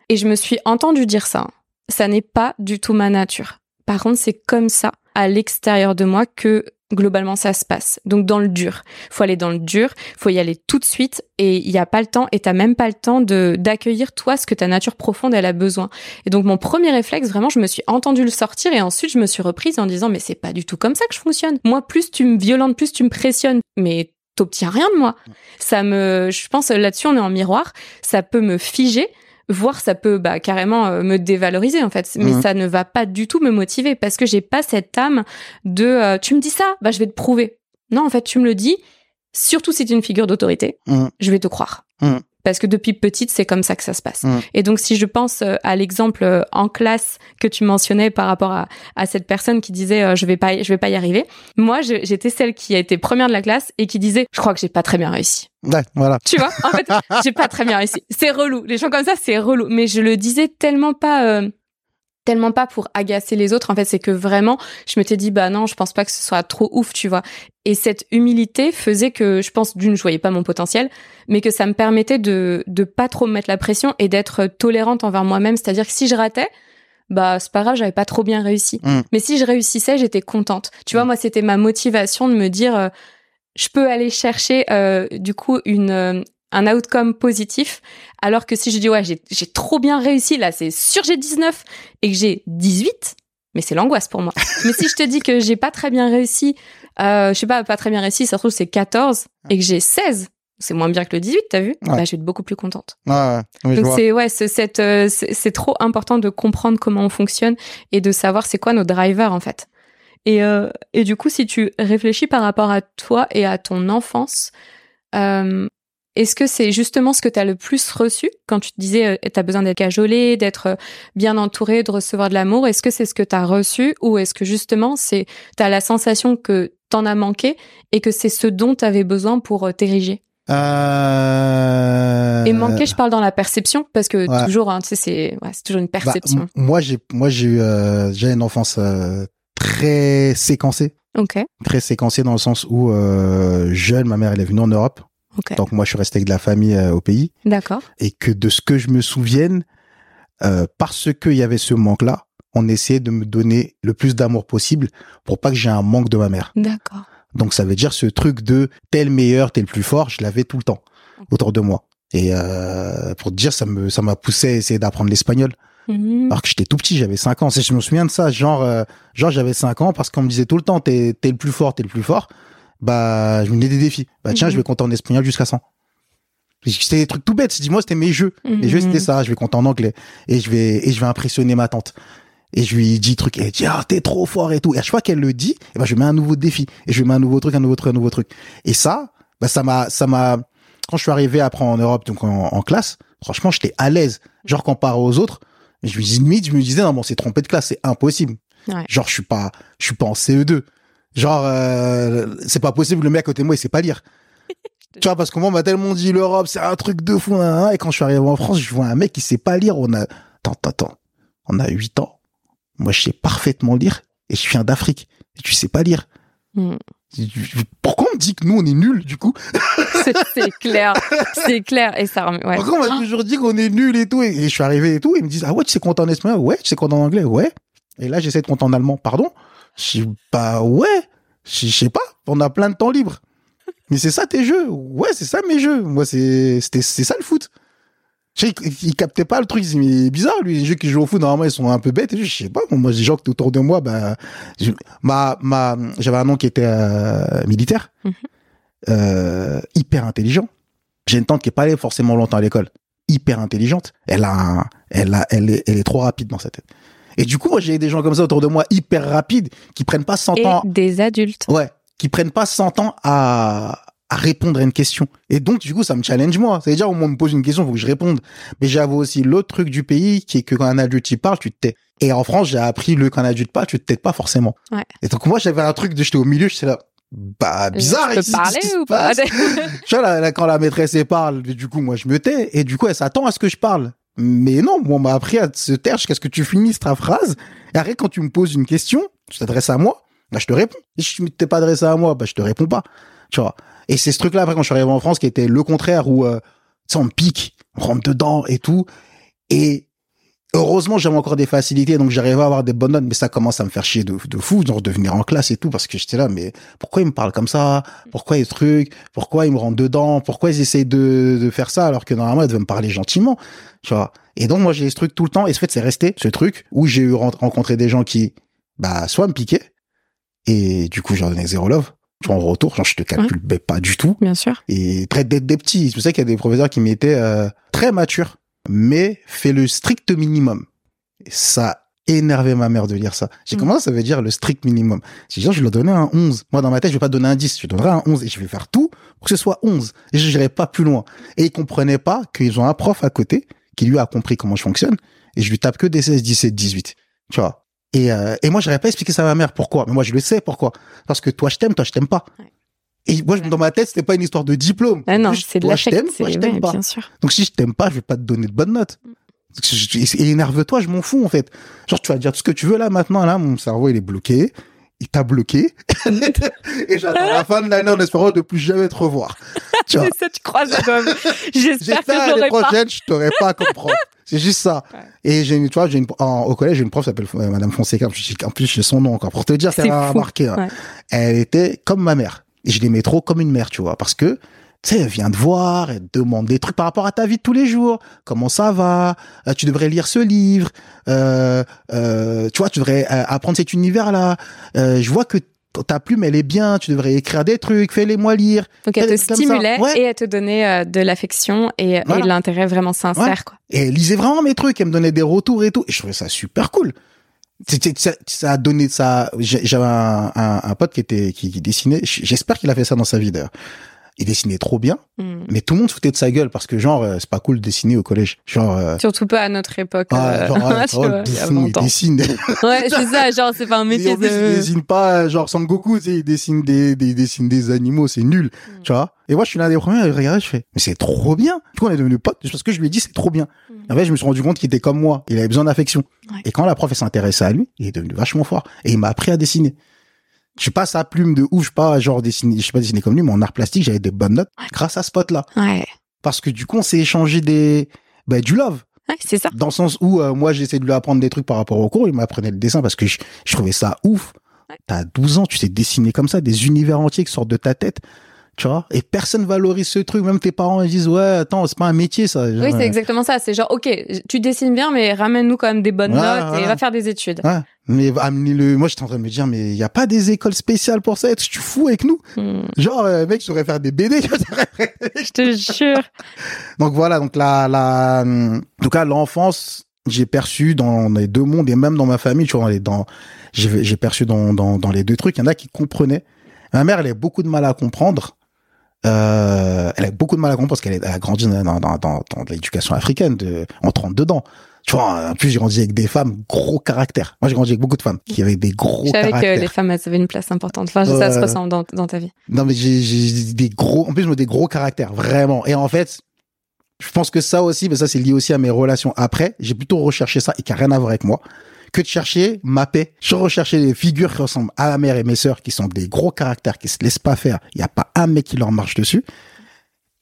Et je me suis entendu dire ça. Ça n'est pas du tout ma nature. Par contre, c'est comme ça, à l'extérieur de moi, que globalement ça se passe. Donc dans le dur, faut aller dans le dur, faut y aller tout de suite et il y a pas le temps et t'as même pas le temps de d'accueillir toi ce que ta nature profonde elle a besoin. Et donc mon premier réflexe vraiment, je me suis entendu le sortir et ensuite je me suis reprise en disant mais c'est pas du tout comme ça que je fonctionne. Moi plus tu me violentes, plus tu me pressionnes, mais t'obtiens rien de moi. Ça me, je pense là-dessus on est en miroir, ça peut me figer voire ça peut bah, carrément euh, me dévaloriser en fait mais mhm. ça ne va pas du tout me motiver parce que j'ai pas cette âme de euh, tu me dis ça bah je vais te prouver non en fait tu me le dis surtout si tu es une figure d'autorité mhm. je vais te croire mhm parce que depuis petite, c'est comme ça que ça se passe. Et donc, si je pense euh, à l'exemple euh, en classe que tu mentionnais par rapport à, à cette personne qui disait euh, je vais pas, je vais pas y arriver, moi, j'étais celle qui a été première de la classe et qui disait je crois que j'ai pas très bien réussi. Ouais, voilà. Tu vois, en fait, j'ai pas très bien réussi. C'est relou. Les gens comme ça, c'est relou. Mais je le disais tellement pas tellement pas pour agacer les autres en fait c'est que vraiment je m'étais dit bah non je pense pas que ce soit trop ouf tu vois et cette humilité faisait que je pense d'une je voyais pas mon potentiel mais que ça me permettait de de pas trop me mettre la pression et d'être tolérante envers moi-même c'est-à-dire que si je ratais bah c'est pas grave j'avais pas trop bien réussi mmh. mais si je réussissais j'étais contente tu vois mmh. moi c'était ma motivation de me dire euh, je peux aller chercher euh, du coup une euh, un outcome positif. Alors que si je dis, ouais, j'ai trop bien réussi, là, c'est sûr, j'ai 19 et que j'ai 18, mais c'est l'angoisse pour moi. mais si je te dis que j'ai pas très bien réussi, euh, je sais pas, pas très bien réussi, ça se trouve, c'est 14 et que j'ai 16, c'est moins bien que le 18, t'as vu? Bah, je vais être beaucoup plus contente. Ouais, ouais. Donc c'est ouais, c'est euh, c'est trop important de comprendre comment on fonctionne et de savoir c'est quoi nos drivers en fait. Et euh, et du coup, si tu réfléchis par rapport à toi et à ton enfance, euh, est-ce que c'est justement ce que tu as le plus reçu? Quand tu te disais euh, tu as besoin d'être cajolé, d'être euh, bien entouré, de recevoir de l'amour Est-ce que c'est ce que tu as reçu? Ou est-ce que justement c'est tu as la sensation que t'en as manqué et que c'est ce dont tu avais besoin pour euh, t'ériger? Euh... Et manquer, je parle dans la perception parce que toujours, hein, tu sais, c'est ouais, toujours une bah, perception. moi, j'ai moi j'ai eu euh, j'ai une enfance très séquencée. Ok. Très séquencée dans le sens où jeune, ma mère elle est venue en Europe. Donc moi, je suis resté avec de la famille euh, au pays. D'accord. Et que de ce que je me souvienne, euh, parce qu'il y avait ce manque-là, on essayait de me donner le plus d'amour possible pour pas que j'ai un manque de ma mère. D'accord. Donc ça veut dire ce truc de tel meilleur, tel plus fort, je l'avais tout le temps autour de moi. Et euh, pour te dire, ça me ça m'a poussé à essayer d'apprendre l'espagnol. Mmh. Alors que j'étais tout petit, j'avais 5 ans. Je me souviens de ça, genre euh, genre j'avais 5 ans parce qu'on me disait tout le temps t'es t'es le plus fort, t'es le plus fort. Bah je me donnais des défis. Bah tiens, je mmh. vais compter en espagnol jusqu'à 100. C'était des trucs tout bêtes. Dis-moi, c'était mes jeux. Les jeux, c'était mmh. ça. Je vais compter en anglais et je vais et je vais impressionner ma tante et je lui dis truc et elle dit ah t'es trop fort et tout et à chaque fois qu'elle le dit et eh ben je mets un nouveau défi et je mets un nouveau truc un nouveau truc un nouveau truc et ça bah ça m'a ça m'a quand je suis arrivé après en Europe donc en, classe franchement j'étais à l'aise genre comparé aux autres je me dis limite je me disais non bon c'est trompé de classe c'est impossible. Genre je suis pas je suis pas en CE2 genre euh, c'est pas possible le mec à côté de moi il sait pas lire. Tu vois parce que moi on m'a tellement dit l'Europe c'est un truc de fou et quand je suis arrivé en France je vois un mec qui sait pas lire. On a attends attends on a 8 ans. Moi, je sais parfaitement lire et je viens d'Afrique. Et tu sais pas lire. Hmm. Pourquoi on me dit que nous, on est nuls, du coup C'est clair, c'est clair. Et ça, ouais. Pourquoi on m'a toujours dit qu'on est nuls et tout et, je suis arrivé et tout, et ils me disent, ah ouais, tu sais compter en espagnol? Ouais, tu sais compter en anglais? Ouais. Et là, j'essaie de compter en allemand. Pardon? Je suis pas, ouais. Je sais pas. On a plein de temps libre. Mais c'est ça tes jeux Ouais, c'est ça mes jeux. Moi, c'est c'est ça le foot. Sais, il, captait pas le truc. Mais bizarre, lui. Les jeux qui jouent au foot, normalement, ils sont un peu bêtes. je sais pas. Moi, les gens qui autour de moi, bah, ma, ma, j'avais un nom qui était euh, militaire, mhm. euh, hyper intelligent. J'ai une tante qui est pas allée forcément longtemps à l'école, hyper intelligente. Elle a, elle a, elle est, elle est trop rapide dans sa tête. Et du coup, moi, j'ai des gens comme ça autour de moi, hyper rapides, qui prennent pas 100 Et ans. Des adultes. Ouais. Qui prennent pas 100 ans à, à répondre à une question. Et donc, du coup, ça me challenge moi. C'est-à-dire, au moins, on me pose une question, il faut que je réponde. Mais j'avoue aussi l'autre truc du pays, qui est que quand un adulte y parle, tu te tais. Et en France, j'ai appris le quand un adulte parle, tu te tais pas forcément. Ouais. Et donc, moi, j'avais un truc de j'étais au milieu, j'étais là, bah, bizarre. Je peux parler ou pas? tu vois, là, quand la maîtresse, elle parle, du coup, moi, je me tais. Et du coup, elle s'attend à ce que je parle. Mais non, moi, on m'a appris à se taire jusqu'à ce que tu finisses ta phrase. Et après, quand tu me poses une question, tu t'adresses à moi, bah, je te réponds. Et si tu t'es pas adressé à moi, bah, je te réponds pas. Tu vois. Et c'est ce truc-là, après, quand je suis arrivé en France, qui était le contraire, où, euh, tu on pique, on rentre dedans et tout. Et heureusement, j'avais encore des facilités, donc j'arrivais à avoir des bonnes notes, mais ça commence à me faire chier de, fou, genre de venir en classe et tout, parce que j'étais là, mais pourquoi ils me parlent comme ça? Pourquoi ils trucs Pourquoi ils me rentrent dedans? Pourquoi ils essayent de, de faire ça alors que normalement, ils devaient me parler gentiment, tu vois? Et donc, moi, j'ai ce truc tout le temps, et ce fait, c'est resté, ce truc, où j'ai eu rencontré des gens qui, bah, soit me piquaient, et du coup, j'en donnais zéro love, en retour, genre je te calcule pas du tout. Bien sûr. Et très des, des petits. C'est pour ça qu'il y a des professeurs qui m'étaient euh, très matures, mais fais le strict minimum. Et ça énervé ma mère de lire ça. J'ai mm. commencé, ça veut dire le strict minimum. J'ai dit, je leur donnais un 11. Moi, dans ma tête, je vais pas donner un 10. Je donnerai un 11 et je vais faire tout pour que ce soit 11. Et je n'irai pas plus loin. Et ils comprenaient pas qu'ils ont un prof à côté qui lui a compris comment je fonctionne. Et je lui tape que des 16, 17, 18. Tu vois. Et, euh, et moi, j'aurais pas expliqué ça à ma mère. Pourquoi? Mais moi, je le sais pourquoi? Parce que toi, je t'aime, toi, je t'aime pas. Et moi, dans ma tête, c'était pas une histoire de diplôme. Ah non, c'est de la je t'aime, je t'aime pas. Bien sûr. Donc, si je t'aime pas, je vais pas te donner de bonnes notes. Et énerve-toi, je m'en fous, en fait. Genre, tu vas dire tout ce que tu veux là, maintenant, là, mon cerveau, il est bloqué. Il t'a bloqué. et j'attends la fin de l'année en espérant de plus jamais te revoir. Tu vois. ça, tu crois. J'espère que l'année prochaine, je t'aurai pas comme prof. C'est juste ça. Et j'ai une, tu vois, j'ai une, au collège, j'ai une prof qui s'appelle euh, Madame Fonseca. En plus, j'ai son nom encore. Pour te dire, ça m'a marqué. Hein. Elle était comme ma mère. Et je l'aimais trop comme une mère, tu vois. Parce que, tu sais, elle vient te voir, elle te demande des trucs par rapport à ta vie de tous les jours. Comment ça va? Euh, Tu devrais lire ce livre. Euh, euh, tu vois, tu devrais euh, apprendre cet univers-là. je vois que ta plume, elle est bien, tu devrais écrire des trucs, fais-les-moi lire. Donc elle te stimulait et elle te donnait euh, de l'affection et, de l'intérêt vraiment sincère. Quoi. Et elle lisait vraiment mes trucs, elle me donnait des retours et tout. Et je trouvais ça super cool. Ça, ça a donné ça. J'avais un, un, pote qui était qui, qui dessinait. J'espère qu'il a fait ça dans sa vie d'ailleurs il dessinait trop bien, hmm. mais tout le monde foutait de sa gueule parce que genre euh, c'est pas cool de dessiner au collège. Genre euh, surtout pas à notre époque. Ah, genre, oh, il, dessine. ouais, c'est ça, genre c'est pas un métier de. il dessine pas genre Sangoku, tu sais, il dessine des, des, dessine des animaux, c'est nul, hmm. tu vois. Et moi je suis l'un des premiers à regarder, je fais mais c'est trop bien. Du coup on est devenus potes parce que je lui ai dit c'est trop bien. Hmm. En fait je me suis rendu compte qu'il était comme moi, il avait besoin d'affection. Et quand la prof s'intéressait à lui, il est devenu vachement fort et il m'a appris à dessiner je suis pas sa plume de ouf, je suis pas genre dessiné, je suis pas dessiné comme lui, mais en art plastique, j'avais des bonnes notes grâce à ce pote-là. Ouais. Parce que du coup, on s'est échangé des, bah, du love. c'est ça. Dans le sens où euh, moi j'essaie de lui apprendre des trucs par rapport au cours, il m'apprenait le dessin parce que je, trouvais ça ouf. T'as 12 ans, tu sais dessiner comme ça, des univers entiers qui sortent de ta tête tu vois. Et personne valorise ce truc. Même tes parents ils disent ouais attends c'est pas un métier ça. Oui c'est exactement ça. C'est genre ok tu dessines bien mais ramène-nous quand même des bonnes notes et va faire des études. Ouais. mais le moi j'étais en train de me dire mais il y a pas des écoles spéciales pour ça. Tu fous avec nous. Hmm. genre euh, mec je saurais faire des BD je te jure. Donc voilà donc la la en tout cas l'enfance j'ai perçu dans les deux mondes et même dans ma famille tu vois dans j'ai perçu dans, dans dans les deux trucs. Il y en a qui comprenaient. Ma mère, elle a beaucoup de mal à comprendre euh, elle a beaucoup de mal à comprendre parce qu'elle a grandi dans, dans, dans, dans l'éducation africaine, de, en 32 dedans. Tu vois, en plus, j'ai grandi avec des femmes gros caractère. Moi, j'ai grandi avec beaucoup de femmes qui avaient des gros caractères. Je savais que les femmes, elles avaient une place importante. Enfin, ça se ressent dans, dans ta vie. Non, mais j'ai des gros, en plus, des gros caractères, vraiment. Et en fait, je pense que ça aussi, mais ça, c'est lié aussi à mes relations après. J'ai plutôt recherché ça et qui a rien à voir avec moi que de chercher ma paix. Je recherchais des figures qui ressemblent à ma mère et mes sœurs, qui sont des gros caractères, qui se laissent pas faire. Il n'y a pas un mec qui leur marche dessus.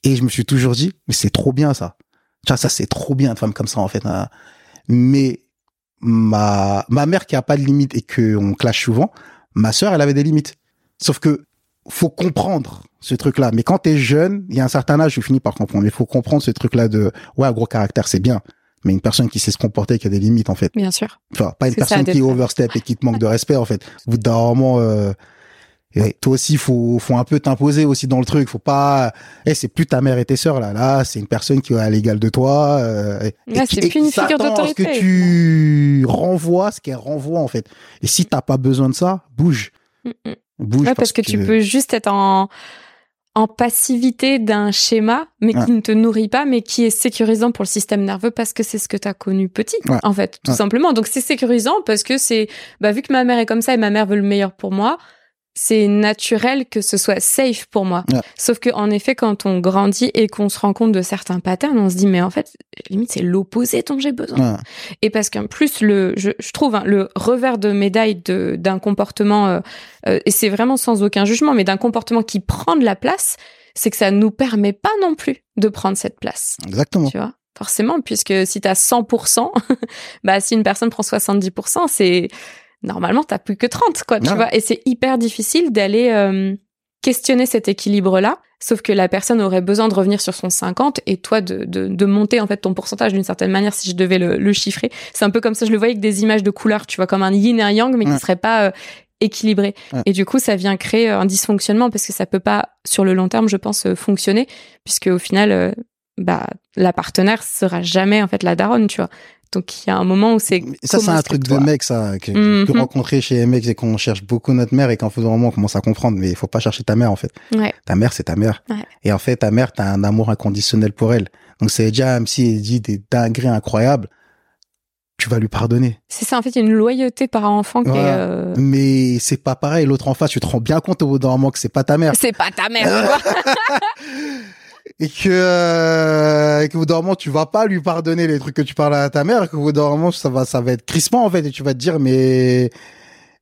Et je me suis toujours dit, mais c'est trop bien ça. Tu vois, ça c'est trop bien de femme comme ça en fait. Hein. Mais ma ma mère qui a pas de limite et que on clash souvent, ma sœur elle avait des limites. Sauf que faut comprendre ce truc-là. Mais quand t'es jeune, il y a un certain âge, je finis par comprendre. Il faut comprendre ce truc-là de ouais gros caractère, c'est bien mais une personne qui sait se comporter, qui a des limites en fait. Bien sûr. Enfin, pas une personne qui overstep et qui te manque de respect en fait. Au bout d'un moment, euh, toi aussi, faut, faut un peu t'imposer aussi dans le truc. Faut pas, eh, c'est plus ta mère et tes sœurs là. Là, c'est une personne qui est à l'égal de toi. Euh, là, c'est plus une figure d'autorité. que tu renvoies ce qu'elle renvoie en fait. Et si t'as pas besoin de ça, bouge. Mm, mm. Bouge parce, parce que, tu peux juste être en en passivité d'un schéma, mais qui ne te nourrit pas, mais qui est sécurisant pour le système nerveux parce que c'est ce que tu as connu petit, en fait, tout simplement. Donc c'est sécurisant parce que c'est, bah, vu que ma mère est comme ça et ma mère veut le meilleur pour moi, c'est naturel que ce soit safe pour moi. Sauf que en effet, quand on grandit et qu'on se rend compte de certains patterns, on se dit mais en fait, limite c'est l'opposé dont j'ai besoin. Et parce qu'en plus le, je, trouve hein, le revers de médaille de d'un comportement euh, euh, et c'est vraiment sans aucun jugement, mais d'un comportement qui prend de la place, c'est que ça nous permet pas non plus de prendre cette place. Exactement. Tu vois? Forcément, puisque si tu as 100%, bah si une personne prend 70%, c'est normalement, t'as plus que 30, quoi, tu vois. Et c'est hyper difficile d'aller euh, questionner cet équilibre-là. Sauf que la personne aurait besoin de revenir sur son 50 et toi de, de, de monter en fait ton pourcentage d'une certaine manière si je devais le, le chiffrer. C'est un peu comme ça, je le voyais avec des images de couleurs, tu vois, comme un yin et un yang, mais qui serait pas euh, équilibré. Et du coup, ça vient créer un dysfonctionnement parce que ça peut pas, sur le long terme, je pense, euh, fonctionner, puisque au final, bah, la partenaire sera jamais en fait la daronne, tu vois. Donc il y a un moment où c'est. Ça c'est un truc de mec ça que, mm rencontrer chez les mecs c'est qu'on cherche beaucoup notre mère et qu'en faisant moment on commence à comprendre mais il faut pas chercher ta mère en fait. Ouais. Ta mère c'est ta mère. Ouais. Et en fait ta mère t'as un amour inconditionnel pour elle. Donc c'est déjà même si elle dit des dingueries incroyables tu vas lui pardonner. C'est ça, en fait, il y a une loyauté par enfant qui est. Euh... Mais c'est pas pareil. L'autre en face, tu te rends bien compte au bout d'un moment que c'est pas ta mère. C'est pas ta mère. et que, euh, que au bout d'un moment tu vas pas lui pardonner les trucs que tu parles à ta mère, que au bout d'un moment ça va ça va être crispant en fait et tu vas te dire mais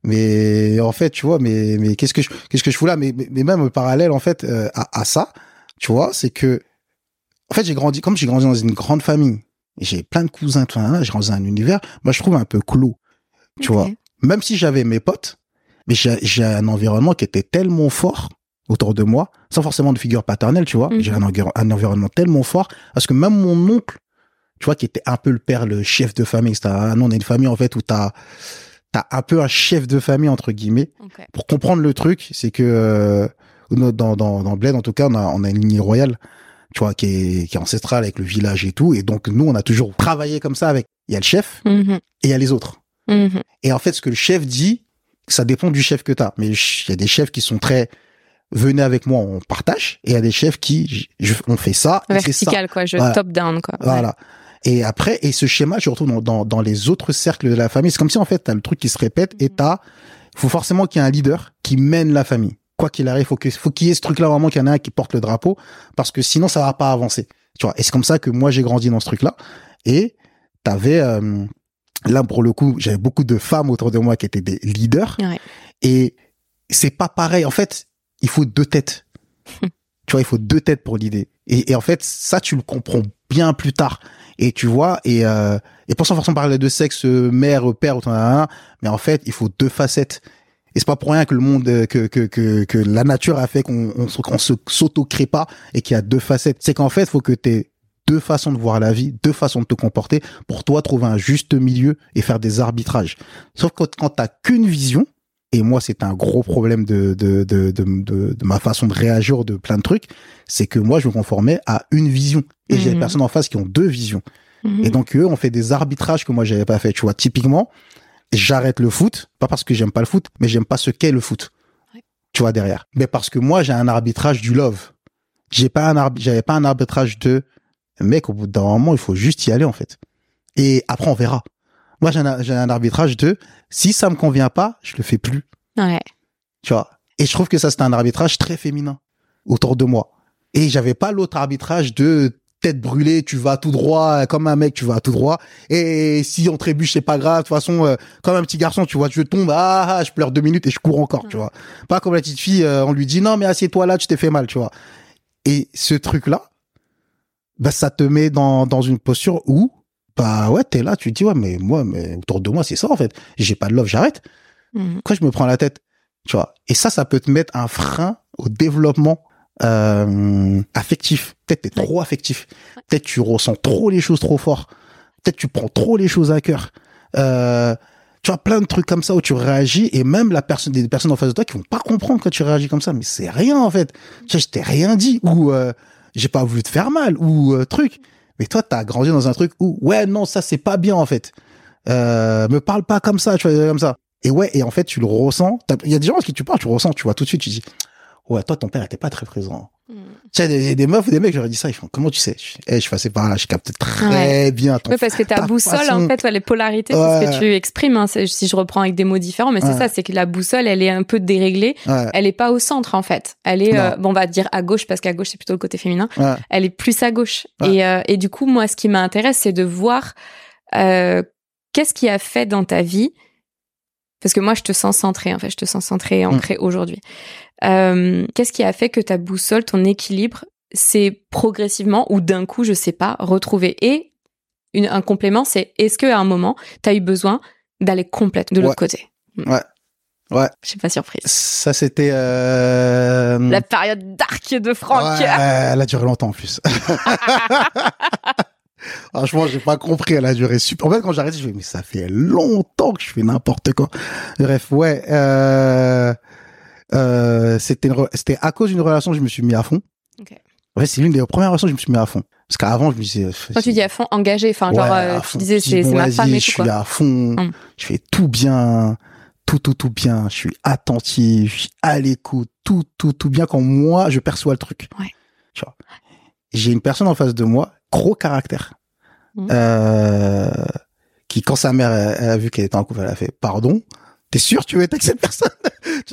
mais en fait tu vois mais mais qu'est-ce que je qu'est-ce que je fous là? Mais mais même parallèle en fait euh, à, à ça tu vois c'est que en fait j'ai grandi comme j'ai grandi dans une grande famille et j'ai plein de cousins tout j'ai grandi dans un univers moi je trouve un peu clos tu vois. Même si j'avais mes potes mais j'ai un environnement qui était tellement fort autour de moi, sans forcément de figure paternelle, tu vois. Mhm. J'ai un, un, environnement tellement fort, parce que même mon oncle, tu vois, qui était un peu le père, le chef de famille, c'est un, on est une famille, en fait, où t'as, t'as un peu un chef de famille, entre guillemets. Pour comprendre le truc, c'est que, euh, dans, dans, dans Bled, en tout cas, on a, on a une lignée royale, tu vois, qui est, qui est ancestrale avec le village et tout. Et donc, nous, on a toujours travaillé comme ça avec, il y a le chef, mhm. et il y a les autres. Mhm. Et en fait, ce que le chef dit, ça dépend du chef que t'as. Mais il y a des chefs qui sont très, venez avec moi, on partage. Et il y a des chefs qui, je, on fait ça. Vertical, quoi, je top down, quoi. Voilà. Et après, et ce schéma, je retrouve dans, dans, dans, les autres cercles de la famille. C'est comme si, en fait, t'as le truc qui se répète et t'as, faut forcément qu'il y ait un leader qui mène la famille. Quoi qu'il arrive, faut que, faut qu'il y ait ce truc-là vraiment qu'il y en ait un qui porte le drapeau parce que sinon, ça va pas avancer. Tu vois. Et c'est comme ça que moi, j'ai grandi dans ce truc-là. Et t'avais, euh, là, pour le coup, j'avais beaucoup de femmes autour de moi qui étaient des leaders. Ouais. Et c'est pas pareil. En fait, il faut deux têtes. tu vois, il faut deux têtes pour l'idée. Et, et, en fait, ça, tu le comprends bien plus tard. Et tu vois, et, euh, et pour ça, forcément parler de sexe, mère, père, mais en fait, il faut deux facettes. Et c'est pas pour rien que le monde, que, que, que, que la nature a fait qu'on on, on se s'auto-crée pas et qu'il y a deux facettes. C'est qu'en fait, il faut que tu deux façons de voir la vie, deux façons de te comporter pour toi trouver un juste milieu et faire des arbitrages. Sauf que quand t'as qu'une vision, et moi c'est un gros problème de de, de, de, de, ma façon de réagir de plein de trucs, c'est que moi je me conformais à une vision et j'ai des mhm. personnes en face qui ont deux visions. Mhm. Et donc eux on fait des arbitrages que moi j'avais pas fait. Tu vois, typiquement, j'arrête le foot, pas parce que j'aime pas le foot, mais j'aime pas ce qu'est le foot. Tu vois derrière. Mais parce que moi j'ai un arbitrage du love. J'ai pas un j'avais pas un arbitrage de mec, au bout d'un moment, il faut juste y aller, en fait. Et après, on verra. Moi, j'ai un, arbitrage de, si ça me convient pas, je le fais plus. Ouais. Tu vois? Et je trouve que ça, c'est un arbitrage très féminin autour de moi. Et j'avais pas l'autre arbitrage de tête brûlée, tu vas tout droit, comme un mec, tu vas tout droit. Et si on trébuche, c'est pas grave. De toute façon, euh, comme un petit garçon, tu vois, je tombe, ah, ah, je pleure deux minutes et je cours encore, tu vois. Pas comme la petite fille, euh, on lui dit, non, mais assieds-toi là, tu t'es fait mal, tu vois. Et ce truc-là, bah, ça te met dans, dans une posture où, bah ouais, t'es là, tu te dis, ouais, mais moi, mais autour de moi, c'est ça, en fait. J'ai pas de love, j'arrête. Mhm. Quoi, je me prends la tête? Tu vois. Et ça, ça peut te mettre un frein au développement euh, affectif. Peut-être t'es trop affectif. Peut-être tu ressens trop les choses trop fort. Peut-être tu prends trop les choses à cœur. Euh, tu vois plein de trucs comme ça où tu réagis et même la personne des personnes en face de toi qui vont pas comprendre quand tu réagis comme ça mais c'est rien en fait tu sais je t'ai rien dit ou euh, j'ai pas voulu te faire mal ou euh, truc. Mais toi, t'as grandi dans un truc où, ouais, non, ça, c'est pas bien, en fait. Euh, me parle pas comme ça, tu vois, comme ça. Et ouais, et en fait, tu le ressens. Il y a des gens à qui tu parles, tu le ressens, tu vois tout de suite, tu dis, ouais, toi, ton père était pas très présent. Tu sais, des, des meufs ou des mecs, j'aurais dit ça, ils font, comment tu sais? Je, eh, je passais par là, je capte très bien ton, Oui, parce que ta, boussole, en fait, les polarités, c'est ce que tu exprimes, hein, si je reprends avec des mots différents, mais c'est ça, c'est que la boussole, elle est un peu déréglée. Elle est pas au centre, en fait. Elle est, euh, bon, on va dire à gauche, parce qu'à gauche, c'est plutôt le côté féminin. Elle est plus à gauche. Et, euh, et du coup, moi, ce qui m'intéresse, c'est de voir, euh, qu'est-ce qui a fait dans ta vie, parce que moi, je te sens centré, en fait, je te sens centré et ancré mm. aujourd'hui. Euh, Qu'est-ce qui a fait que ta boussole, ton équilibre, s'est progressivement ou d'un coup, je sais pas, retrouvé? Et une, un complément, c'est est-ce qu'à un moment, tu as eu besoin d'aller complète de l'autre côté? Mm. Ouais. Ouais. Je suis pas surprise. Ça, c'était... Euh... La période dark de Franck. Ouais, elle a duré longtemps en plus. Franchement, j'ai pas compris. Elle a duré super. En fait, quand j'ai arrêté, je me mais ça fait longtemps que je fais n'importe quoi. Bref, ouais. Euh, euh, c'était c'était à cause d'une relation que je me suis mis à fond. Okay. Ouais, c'est l'une des premières relations que je me suis mis à fond. Parce qu'avant, je me disais. Quand tu dis à fond, engagé, enfin, genre, euh, tu disais, c'est ma femme et tout. Je suis à fond. Hum. Je fais tout bien. Tout, tout, tout bien. Je suis attentif. Je suis à l'écoute. Tout, tout, tout bien quand moi, je perçois le truc. Ouais. Tu vois. J'ai une personne en face de moi gros caractère. Mmh. Euh, qui, quand sa mère a, vu qu'elle était en couple, elle a fait pardon? T'es sûr tu veux être avec cette personne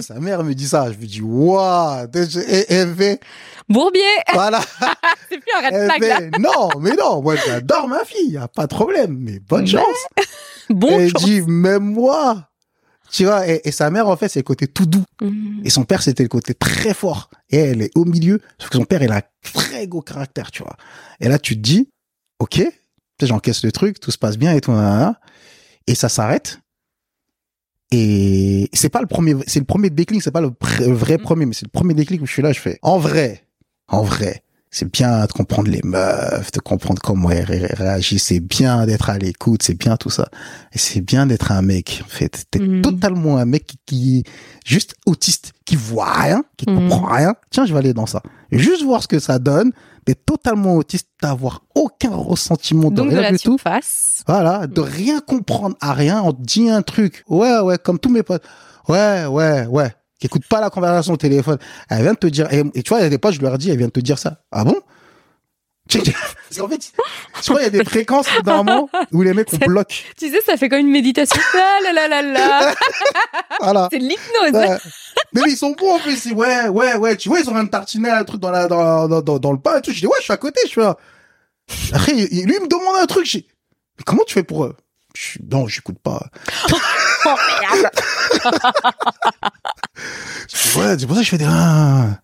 Sa mère me dit ça, je me dis waouh, elle fait Bourbier. Voilà. C'est plus un red flag Non, mais non, moi j'adore ma fille, y a pas de problème, mais bonne chance. bon Elle dit même moi. Tu vois, et, sa mère en fait c'est le côté tout doux, mmh. et son père c'était le côté très fort. Et elle est au milieu, sauf que son père il a un très gros caractère, tu vois. Et là tu te dis, ok, j'encaisse le truc, tout se passe bien et tout, et ça s'arrête. Et c'est pas le premier, c'est le premier déclic, c'est pas le, vrai premier, mais c'est le premier déclic où je suis là, je fais, en vrai, en vrai, c'est bien de comprendre les meufs, de comprendre comment elles réagissent, c'est bien d'être à l'écoute, c'est bien tout ça. Et c'est bien d'être un mec, en fait. T'es mm. totalement un mec qui, qui, juste autiste, qui voit rien, qui mm. comprend rien. Tiens, je vais aller dans ça. Juste voir ce que ça donne, totalement autiste, d'avoir aucun ressentiment de rien du tout. Voilà, de rien comprendre à rien. On te dit un truc. Ouais, ouais, comme tous mes potes. Ouais, ouais, ouais. Qui écoute pas la conversation au téléphone. Elle vient de te dire, et, tu vois, il y a des potes, je leur dis, elle vient de te dire ça. Ah bon? En fait, je crois qu'il y a des fréquences moment où les mecs on bloque. Tu sais, ça fait comme une méditation. Ah là là là là. voilà. C'est l'hypnose. Mais ils sont bons en plus. Ouais, ouais, ouais. Tu vois, ils ont un tartiner un truc dans la dans, dans, dans, le pain et tout. Je dis ouais, je suis à côté. Je suis là. Après, lui il me demande un truc. Je dis, mais comment tu fais pour eux je, Non, j'écoute pas. oh merde. ouais, c'est pour ça que je fais des. Ah.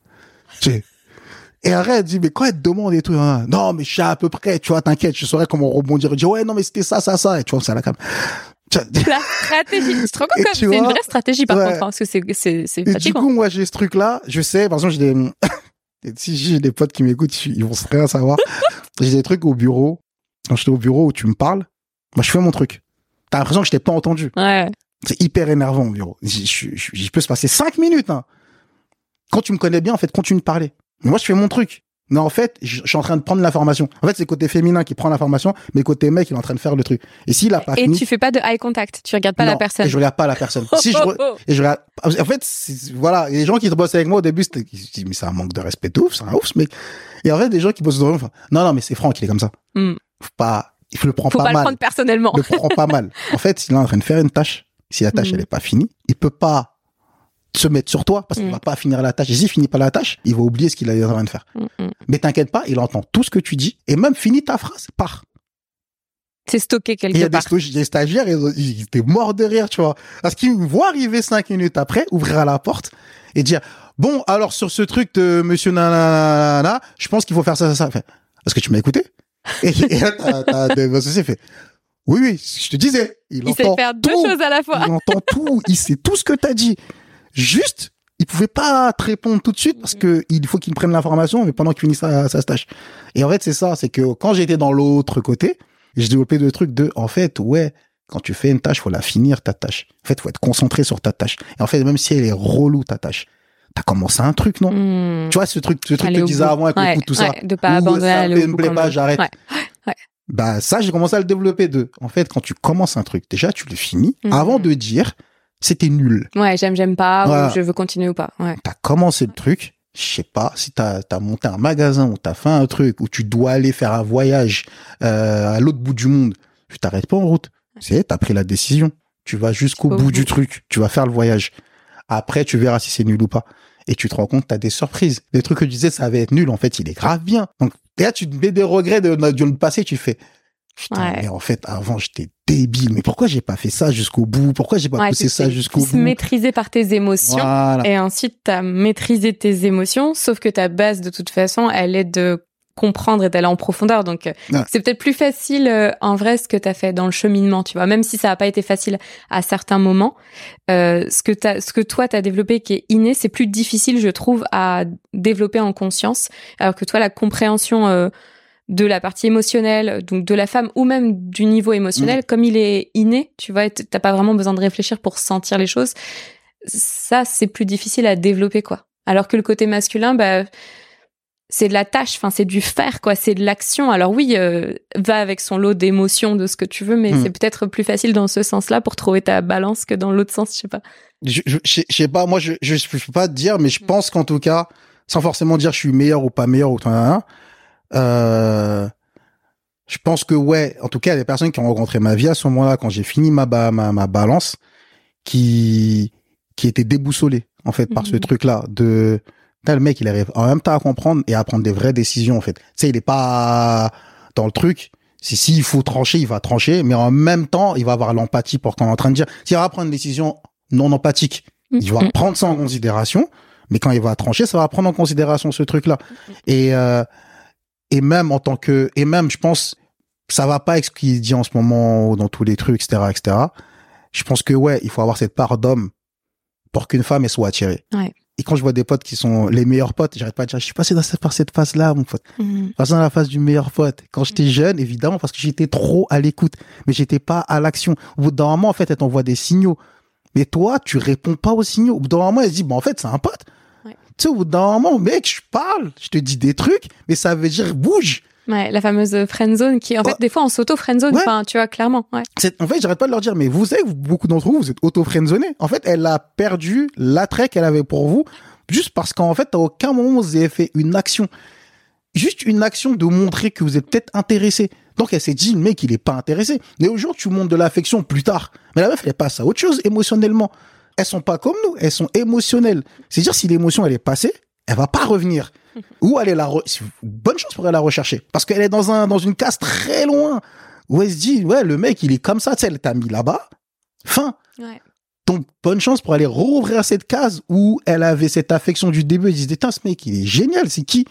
Et arrête, elle dit, mais quand elle te demande et tout, hein, non, mais je sais à peu près, tu vois, t'inquiète, je saurais comment rebondir. Elle dit, ouais, non, mais c'était ça, ça, ça. Et tu vois, ça la cam. La stratégie. Tu te rends compte c'est une vraie stratégie par contre, hein, parce que c'est, c'est, c'est du coup, moi, j'ai ce truc-là, je sais, par exemple, j'ai des, si j'ai des potes qui m'écoutent, ils vont rien savoir. j'ai des trucs au bureau. Quand j'étais au bureau où tu me parles, moi, je fais mon truc. T'as l'impression que je t'ai pas entendu. Ouais. C'est hyper énervant au bureau. Je peux se passer cinq minutes, hein. Quand tu me connais bien, en fait, continue de parler. Moi, je fais mon truc. Mais en fait, je suis en train de prendre l'information. En fait, c'est côté féminin qui prend l'information, mais côté mec, il est en train de faire le truc. Et s'il a pas Et tu fais pas de eye contact. Tu regardes pas la personne. Et je regarde pas la personne. si je, et je regarde, en fait, voilà, les gens qui bossent avec moi au début, c'était, mais c'est un manque de respect de ouf, c'est un ouf, mec. Et en fait, des gens qui bossent dans enfin, non, non, mais c'est Franck, il est comme ça. Mm. Faut pas, il le prend Faut pas, pas mal. le prendre personnellement. Il le prend pas mal. En fait, il est en train de faire une tâche. Si la tâche, Mm. elle est pas finie, il peut pas se mettre sur toi parce qu'il Mm. va pas finir la tâche. Et s'il finit pas la tâche, il va oublier ce qu'il est en train de faire. Mm, mm. Mais t'inquiète pas, il entend tout ce que tu dis et même finit ta phrase, part. C'est stocké Et il y quelque a des, part. stagiaires, ils, ils étaient morts de rire, tu vois. Parce qu'ils me voient arriver cinq minutes après, ouvrir la porte et dire, bon, alors sur ce truc de monsieur nanana, je pense qu'il faut faire ça, ça, ça. Est-ce que tu m'as écouté? Et, et là, t'as, fait, oui, oui, je te disais, il, Il sait entend faire deux tout. choses à la fois. Il entend tout, il sait tout ce que t'as dit. Juste, il pouvait pas te répondre tout de suite parce que il faut qu'il prenne l'information, mais pendant qu'il finisse sa, sa tâche. Et en fait, c'est ça, c'est que quand j'étais dans l'autre côté, j'ai développé deux trucs de, en fait, ouais, quand tu fais une tâche, faut la finir ta tâche. En fait, faut être concentré sur ta tâche. Et en fait, même si elle est relou ta tâche, t'as commencé un truc, non Mm. Tu vois ce truc, ce truc que tu disais avant avec Ouais, le coup, tout ça. ouais, de pas abandonner, ça au me plaît pas, j'arrête. Ouais. Bah ça, j'ai commencé à le développer de. En fait, quand tu commences un truc, déjà tu le finis Mhm. avant de dire c'était nul. Ouais, j'aime, j'aime pas, Voilà. ou je veux continuer ou pas. Ouais. T'as commencé le truc, je sais pas si t'as as monté un magasin ou t'as fait un truc où tu dois aller faire un voyage euh, à l'autre bout du monde, tu t'arrêtes pas en route. C'est t'as pris la décision. Tu vas jusqu'au Au bout bout. du truc. Tu vas faire le voyage. Après, tu verras si c'est nul ou pas. Et tu te rends compte, t'as des surprises. Les trucs que tu disais, ça va être nul. En fait, il est grave bien. Donc, là, tu te mets des regrets de, de passé. Tu fais, putain, Ouais. mais en fait, avant, j'étais débile. Mais pourquoi j'ai pas fait ça jusqu'au bout? Pourquoi j'ai pas Ouais, poussé ça jusqu'au bout? maîtrisé par tes émotions. Voilà. Et ensuite, tu as maîtrisé tes émotions, sauf que ta base, de toute façon, elle est de comprendre et d'aller en profondeur. Donc, euh, Ouais. c'est peut-être plus facile, euh, en vrai, ce que tu as fait dans le cheminement, tu vois. Même si ça n'a pas été facile à certains moments, euh, ce, que t'as- ce que toi, tu as développé qui est inné, c'est plus difficile, je trouve, à développer en conscience. Alors que toi, la compréhension... euh, de la partie émotionnelle, donc de la femme ou même du niveau émotionnel, Mm. comme il est inné, tu vois, t'as pas vraiment besoin de réfléchir pour sentir les choses. Ça, c'est plus difficile à développer, quoi. Alors que le côté masculin, bah, c'est de la tâche, enfin, c'est du faire, quoi, c'est de l'action. Alors oui, euh, va avec son lot d'émotions, de ce que tu veux, mais Mm. c'est peut-être plus facile dans ce sens-là pour trouver ta balance que dans l'autre sens, je sais pas. je, je, je sais- pas, moi, je, je, je peux pas te dire, mais je Mm. pense qu'en tout cas, sans forcément dire je suis meilleur ou pas meilleur ou tout, euh, je pense que ouais, en tout cas, il y a des personnes qui ont rencontré ma vie à ce moment-là, quand j'ai fini ma, ba- ma, ma balance, qui, qui étaient déboussolées, en fait, par ce Mhm. truc-là, de, le mec, il arrive en même temps à comprendre et à prendre des vraies décisions, en fait. Tu sais, il est pas dans le truc. Si, s'il faut trancher, il va trancher, mais en même temps, il va avoir l'empathie pour qu'on est en train de dire. S'il va prendre une décision non empathique, il va Mhm. prendre ça en considération, mais quand il va trancher, ça va prendre en considération ce truc-là. Et, euh, et même en tant que, et même, je pense, ça va pas avec ce qu'il dit en ce moment dans tous les trucs, etc., etc. Je pense que, ouais, il faut avoir cette part d'homme pour qu'une femme, elle soit attirée. Ouais. Et quand je vois des potes qui sont les meilleurs potes, j'arrête pas de dire, je suis passé dans cette, par cette phase-là, mon pote. Mhm. Passé dans la phase du meilleur pote. Quand j'étais jeune, évidemment, parce que j'étais trop à l'écoute, mais j'étais pas à l'action. Au bout d'un moment, en fait, elle t'envoie des signaux. Mais toi, tu réponds pas aux signaux. Au bout d'un moment, elle se dit, bah, en fait, c'est un pote. Tu sais, au bout d'un moment, mec, je parle, je te dis des trucs, mais ça veut dire bouge. Ouais, la fameuse friendzone qui, en fait, des fois, on s'auto-friendzone, Ouais. enfin, tu vois, clairement, ouais. C'est- En fait, j'arrête pas de leur dire, mais vous savez, beaucoup d'entre vous, vous êtes auto-friendzonés. En fait, elle a perdu l'attrait qu'elle avait pour vous, juste parce qu'en fait, à aucun moment, vous avez fait une action. Juste une action de montrer que vous êtes peut-être intéressé. Donc, elle s'est dit, mec, il est pas intéressé. Mais aujourd'hui, tu montres de l'affection plus tard. Mais la meuf, elle passe à autre chose émotionnellement. Elles sont pas comme nous, elles sont émotionnelles. C'est-à-dire, si l'émotion, elle est passée, elle va pas revenir. Ou elle est la, re- bonne chance pour aller la rechercher. Parce qu'elle est dans un, dans une case très loin. Où elle se dit, ouais, le mec, il est comme ça, tu sais, elle t'a mis là-bas. Fin. Ouais. Donc, bonne chance pour aller rouvrir cette case où elle avait cette affection du début. Elle disait, putain, ce mec, il est génial, c'est qui?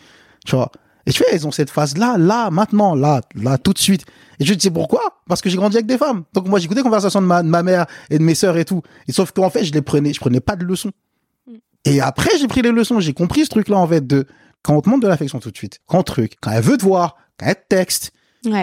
Tu vois. Et tu vois, ils ont cette phase-là, là, maintenant, là, là, tout de suite. Et je te dis pourquoi? Parce que j'ai grandi avec des femmes. Donc moi, j'écoutais les conversations de ma, de ma mère et de mes sœurs et tout. Et sauf qu'en fait, je les prenais, je prenais pas de leçons. Mm. Et après, j'ai pris les leçons. J'ai compris ce truc-là, en fait, de quand on te montre de l'affection tout de suite, quand truc, quand elle veut te voir, quand elle te texte,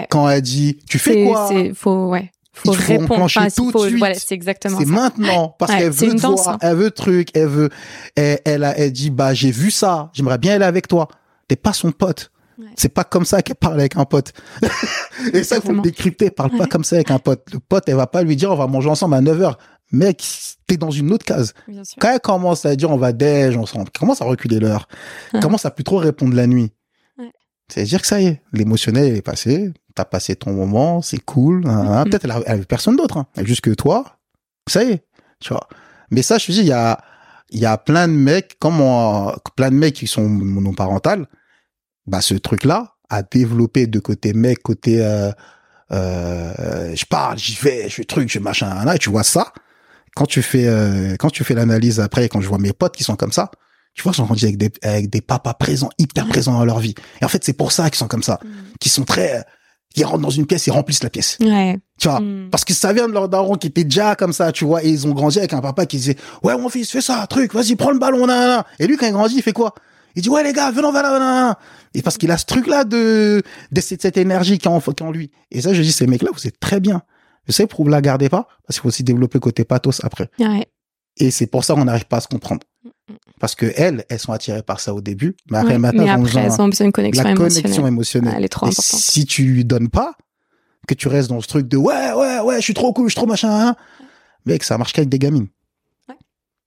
quand elle dit, tu fais quoi? C'est faut, ouais. Faut, faut répondre. Enfin, tout de suite. Voilà, c'est exactement C'est maintenant parce qu'elle veut te voir, hein. elle veut truc, elle veut, elle, elle, a, elle dit bah j'ai vu ça, j'aimerais bien aller avec toi. T'es pas son pote. C'est pas comme ça qu'elle parle avec un pote. et ça, il faut le décrypter. Elle parle pas comme ça avec un pote. Le pote, elle va pas lui dire, on va manger ensemble à 9 h Mec, t'es dans une autre case. Quand elle commence à dire, on va déj ensemble, commence à reculer l'heure. commence à plus trop répondre la nuit. C'est-à-dire que ça y est, l'émotionnel est passé. T'as passé ton moment, c'est cool. Mm-hmm. Peut-être elle, a, personne d'autre, hein. juste que toi. Ça y est, tu vois. Mais ça, je te dis, il y a, il y a plein de mecs, comme plein de mecs qui sont monoparentales, bah ce truc-là a développé de côté mec, côté euh, euh, je parle, j'y vais, je fais truc, je machin, là, et tu vois ça. Quand tu fais euh, quand tu fais l'analyse après, quand je vois mes potes qui sont comme ça, tu vois, ils sont rendus avec des avec des papas présents, hyper présents dans leur vie. Et en fait, c'est pour ça qu'ils sont comme ça, mm. qui sont très ils rentrent dans une pièce, ils remplissent la pièce. Ouais. Tu vois, mm. parce que ça vient de leur daron qui était déjà comme ça, tu vois, et ils ont grandi avec un papa qui disait, ouais, mon fils, fais ça, truc, vas-y, prends le ballon, nan, Et lui, quand il grandit, il fait quoi? Il dit, ouais, les gars, venons, venons, venons. Et parce qu'il a ce truc-là de, de cette, cette énergie qui est en, lui. Et ça, je dis, ces mecs-là, vous êtes très bien. Je sais, pour vous la garder pas, parce qu'il faut aussi développer côté pathos après. Ouais. Et c'est pour ça qu'on n'arrive pas à se comprendre. Parce que elles, elles sont attirées par ça au début, mais après, maintenant, mais après, elles ont besoin d'une connexion la émotionnelle. connexion émotionnelle. elle est trop importante. Si tu lui donnes pas, que tu restes dans ce truc de ouais, ouais, ouais, je suis trop cool, je suis trop machin, hein. mec, ça marche qu'avec des gamines. Ouais.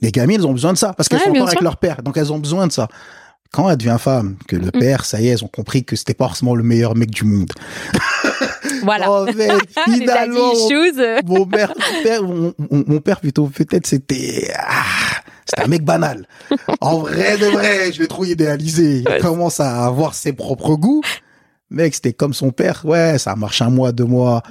Les gamines, elles ont besoin de ça parce qu'elles sont encore avec leur père, donc elles ont besoin de ça quand elle devient femme, que le mm. père, ça y est, elles ont compris que c'était pas forcément le meilleur mec du monde. Voilà. oh, finalement, mon, père, mon, père, plutôt, peut-être c'était, ah, c'était un mec banal. En vrai de vrai, je l'ai trop idéalisé. Il commence à avoir ses propres goûts. Mec, c'était comme son père. Ouais, ça marche un mois, deux mois.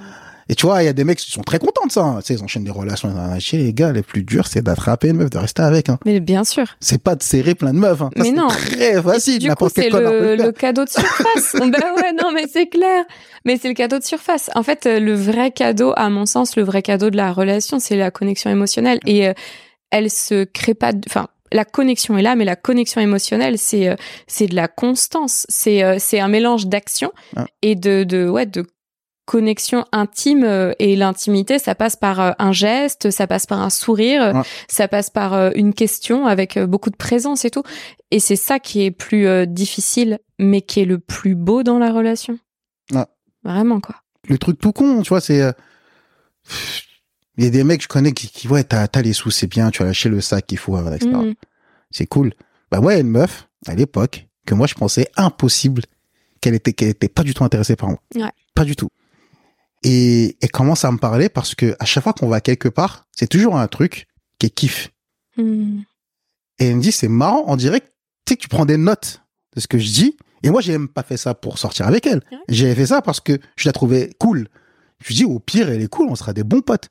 Et tu vois, il y a des mecs qui sont très contents de ça. Hein. Tu sais, ils enchaînent des relations. Les gars, les plus durs, c'est d'attraper une meuf, de rester avec. Hein. Mais bien sûr. C'est pas de serrer plein de meufs. Hein. mais non. Très facile. Du coup, c'est le, le, cadeau de surface. ben ouais, non, mais c'est clair. Mais c'est le cadeau de surface. En fait, euh, le vrai cadeau, à mon sens, le vrai cadeau de la relation, c'est la connexion émotionnelle. Et euh, elle se crée pas. Enfin, la connexion est là, mais la connexion émotionnelle, c'est euh, c'est de la constance. C'est c'est un mélange d'action et de de ouais de connexion intime euh, et l'intimité, ça passe par euh, un geste, ça passe par un sourire, ça passe par euh, une question avec beaucoup de présence et tout. Et c'est ça qui est plus difficile, mais qui est le plus beau dans la relation. Vraiment, quoi. Le truc tout con, tu vois, c'est... Il y a des mecs que je connais qui, qui ouais, t'as, les sous, c'est bien, tu as lâché le sac qu'il faut, etc. Mm. C'est cool. Bah ouais, une meuf, à l'époque, que moi je pensais impossible qu'elle était, qu'elle était pas du tout intéressée par moi. Pas du tout et elle commence à me parler parce que à chaque fois qu'on va quelque part, c'est toujours un truc qui est kiff. Hmm. Et elle me dit, c'est marrant, on dirait que, tu sais, que tu prends des notes de ce que je dis. Et moi, j'ai même pas fait ça pour sortir avec elle. J'ai fait ça parce que je la trouvais cool. Je lui dis, au pire, elle est cool, on sera des bons potes.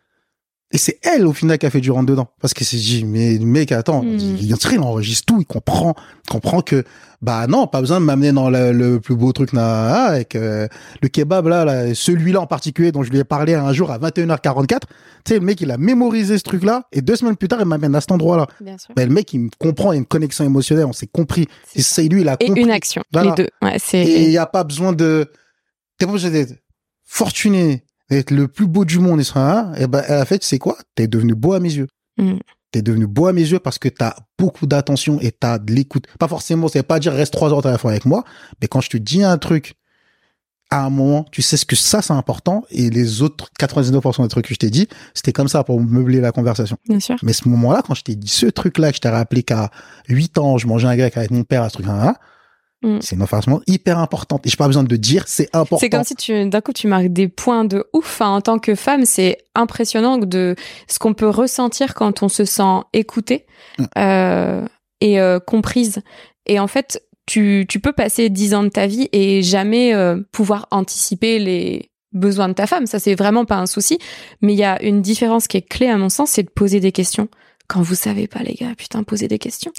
Et c'est elle, au final, qui a fait du rentre dedans. Parce qu'elle s'est dit, mais mec, attends, mm. il, il, enregistre tout, il comprend, comprend que, bah non, pas besoin de m'amener dans le, plus beau truc là, avec euh, le kebab là, là celui-là en particulier dont je lui ai parlé un jour à 21h44. Tu sais, le mec, il a mémorisé ce truc-là, et deux semaines plus tard, il m'amène à cet endroit-là. Ben, le mec, il me comprend, il y a une connexion émotionnelle, on s'est compris. Et c'est lui, il a compris. Et une action, les deux. Ouais, et il n'y a pas besoin de, t'es pas obligé d'être fortuné, être le plus beau du monde, et ça, et ben, en fait, c'est quoi? T'es devenu beau à mes yeux. Mm. T'es devenu beau à mes yeux parce que t'as beaucoup d'attention et t'as de l'écoute. Pas forcément, c'est pas dire reste trois heures à la fois avec moi, mais quand je te dis un truc, à un moment, tu sais ce que ça, c'est important, et les autres 99% des trucs que je t'ai dit, c'était comme ça pour meubler la conversation. Bien sûr. Mais ce moment-là, quand je t'ai dit ce truc-là, que je t'ai rappelé qu'à 8 ans, je mangeais un grec avec mon père, à ce truc-là, Mm. C'est une information hyper importante. Et je n'ai pas besoin de dire, c'est important. C'est comme si tu, d'un coup, tu marques des points de ouf. en tant que femme, c'est impressionnant de ce qu'on peut ressentir quand on se sent écoutée mm. euh, et euh, comprise. Et en fait, tu, tu peux passer dix ans de ta vie et jamais euh, pouvoir anticiper les besoins de ta femme. Ça, c'est vraiment pas un souci. Mais il y a une différence qui est clé à mon sens, c'est de poser des questions quand vous savez pas, les gars, putain, posez des questions.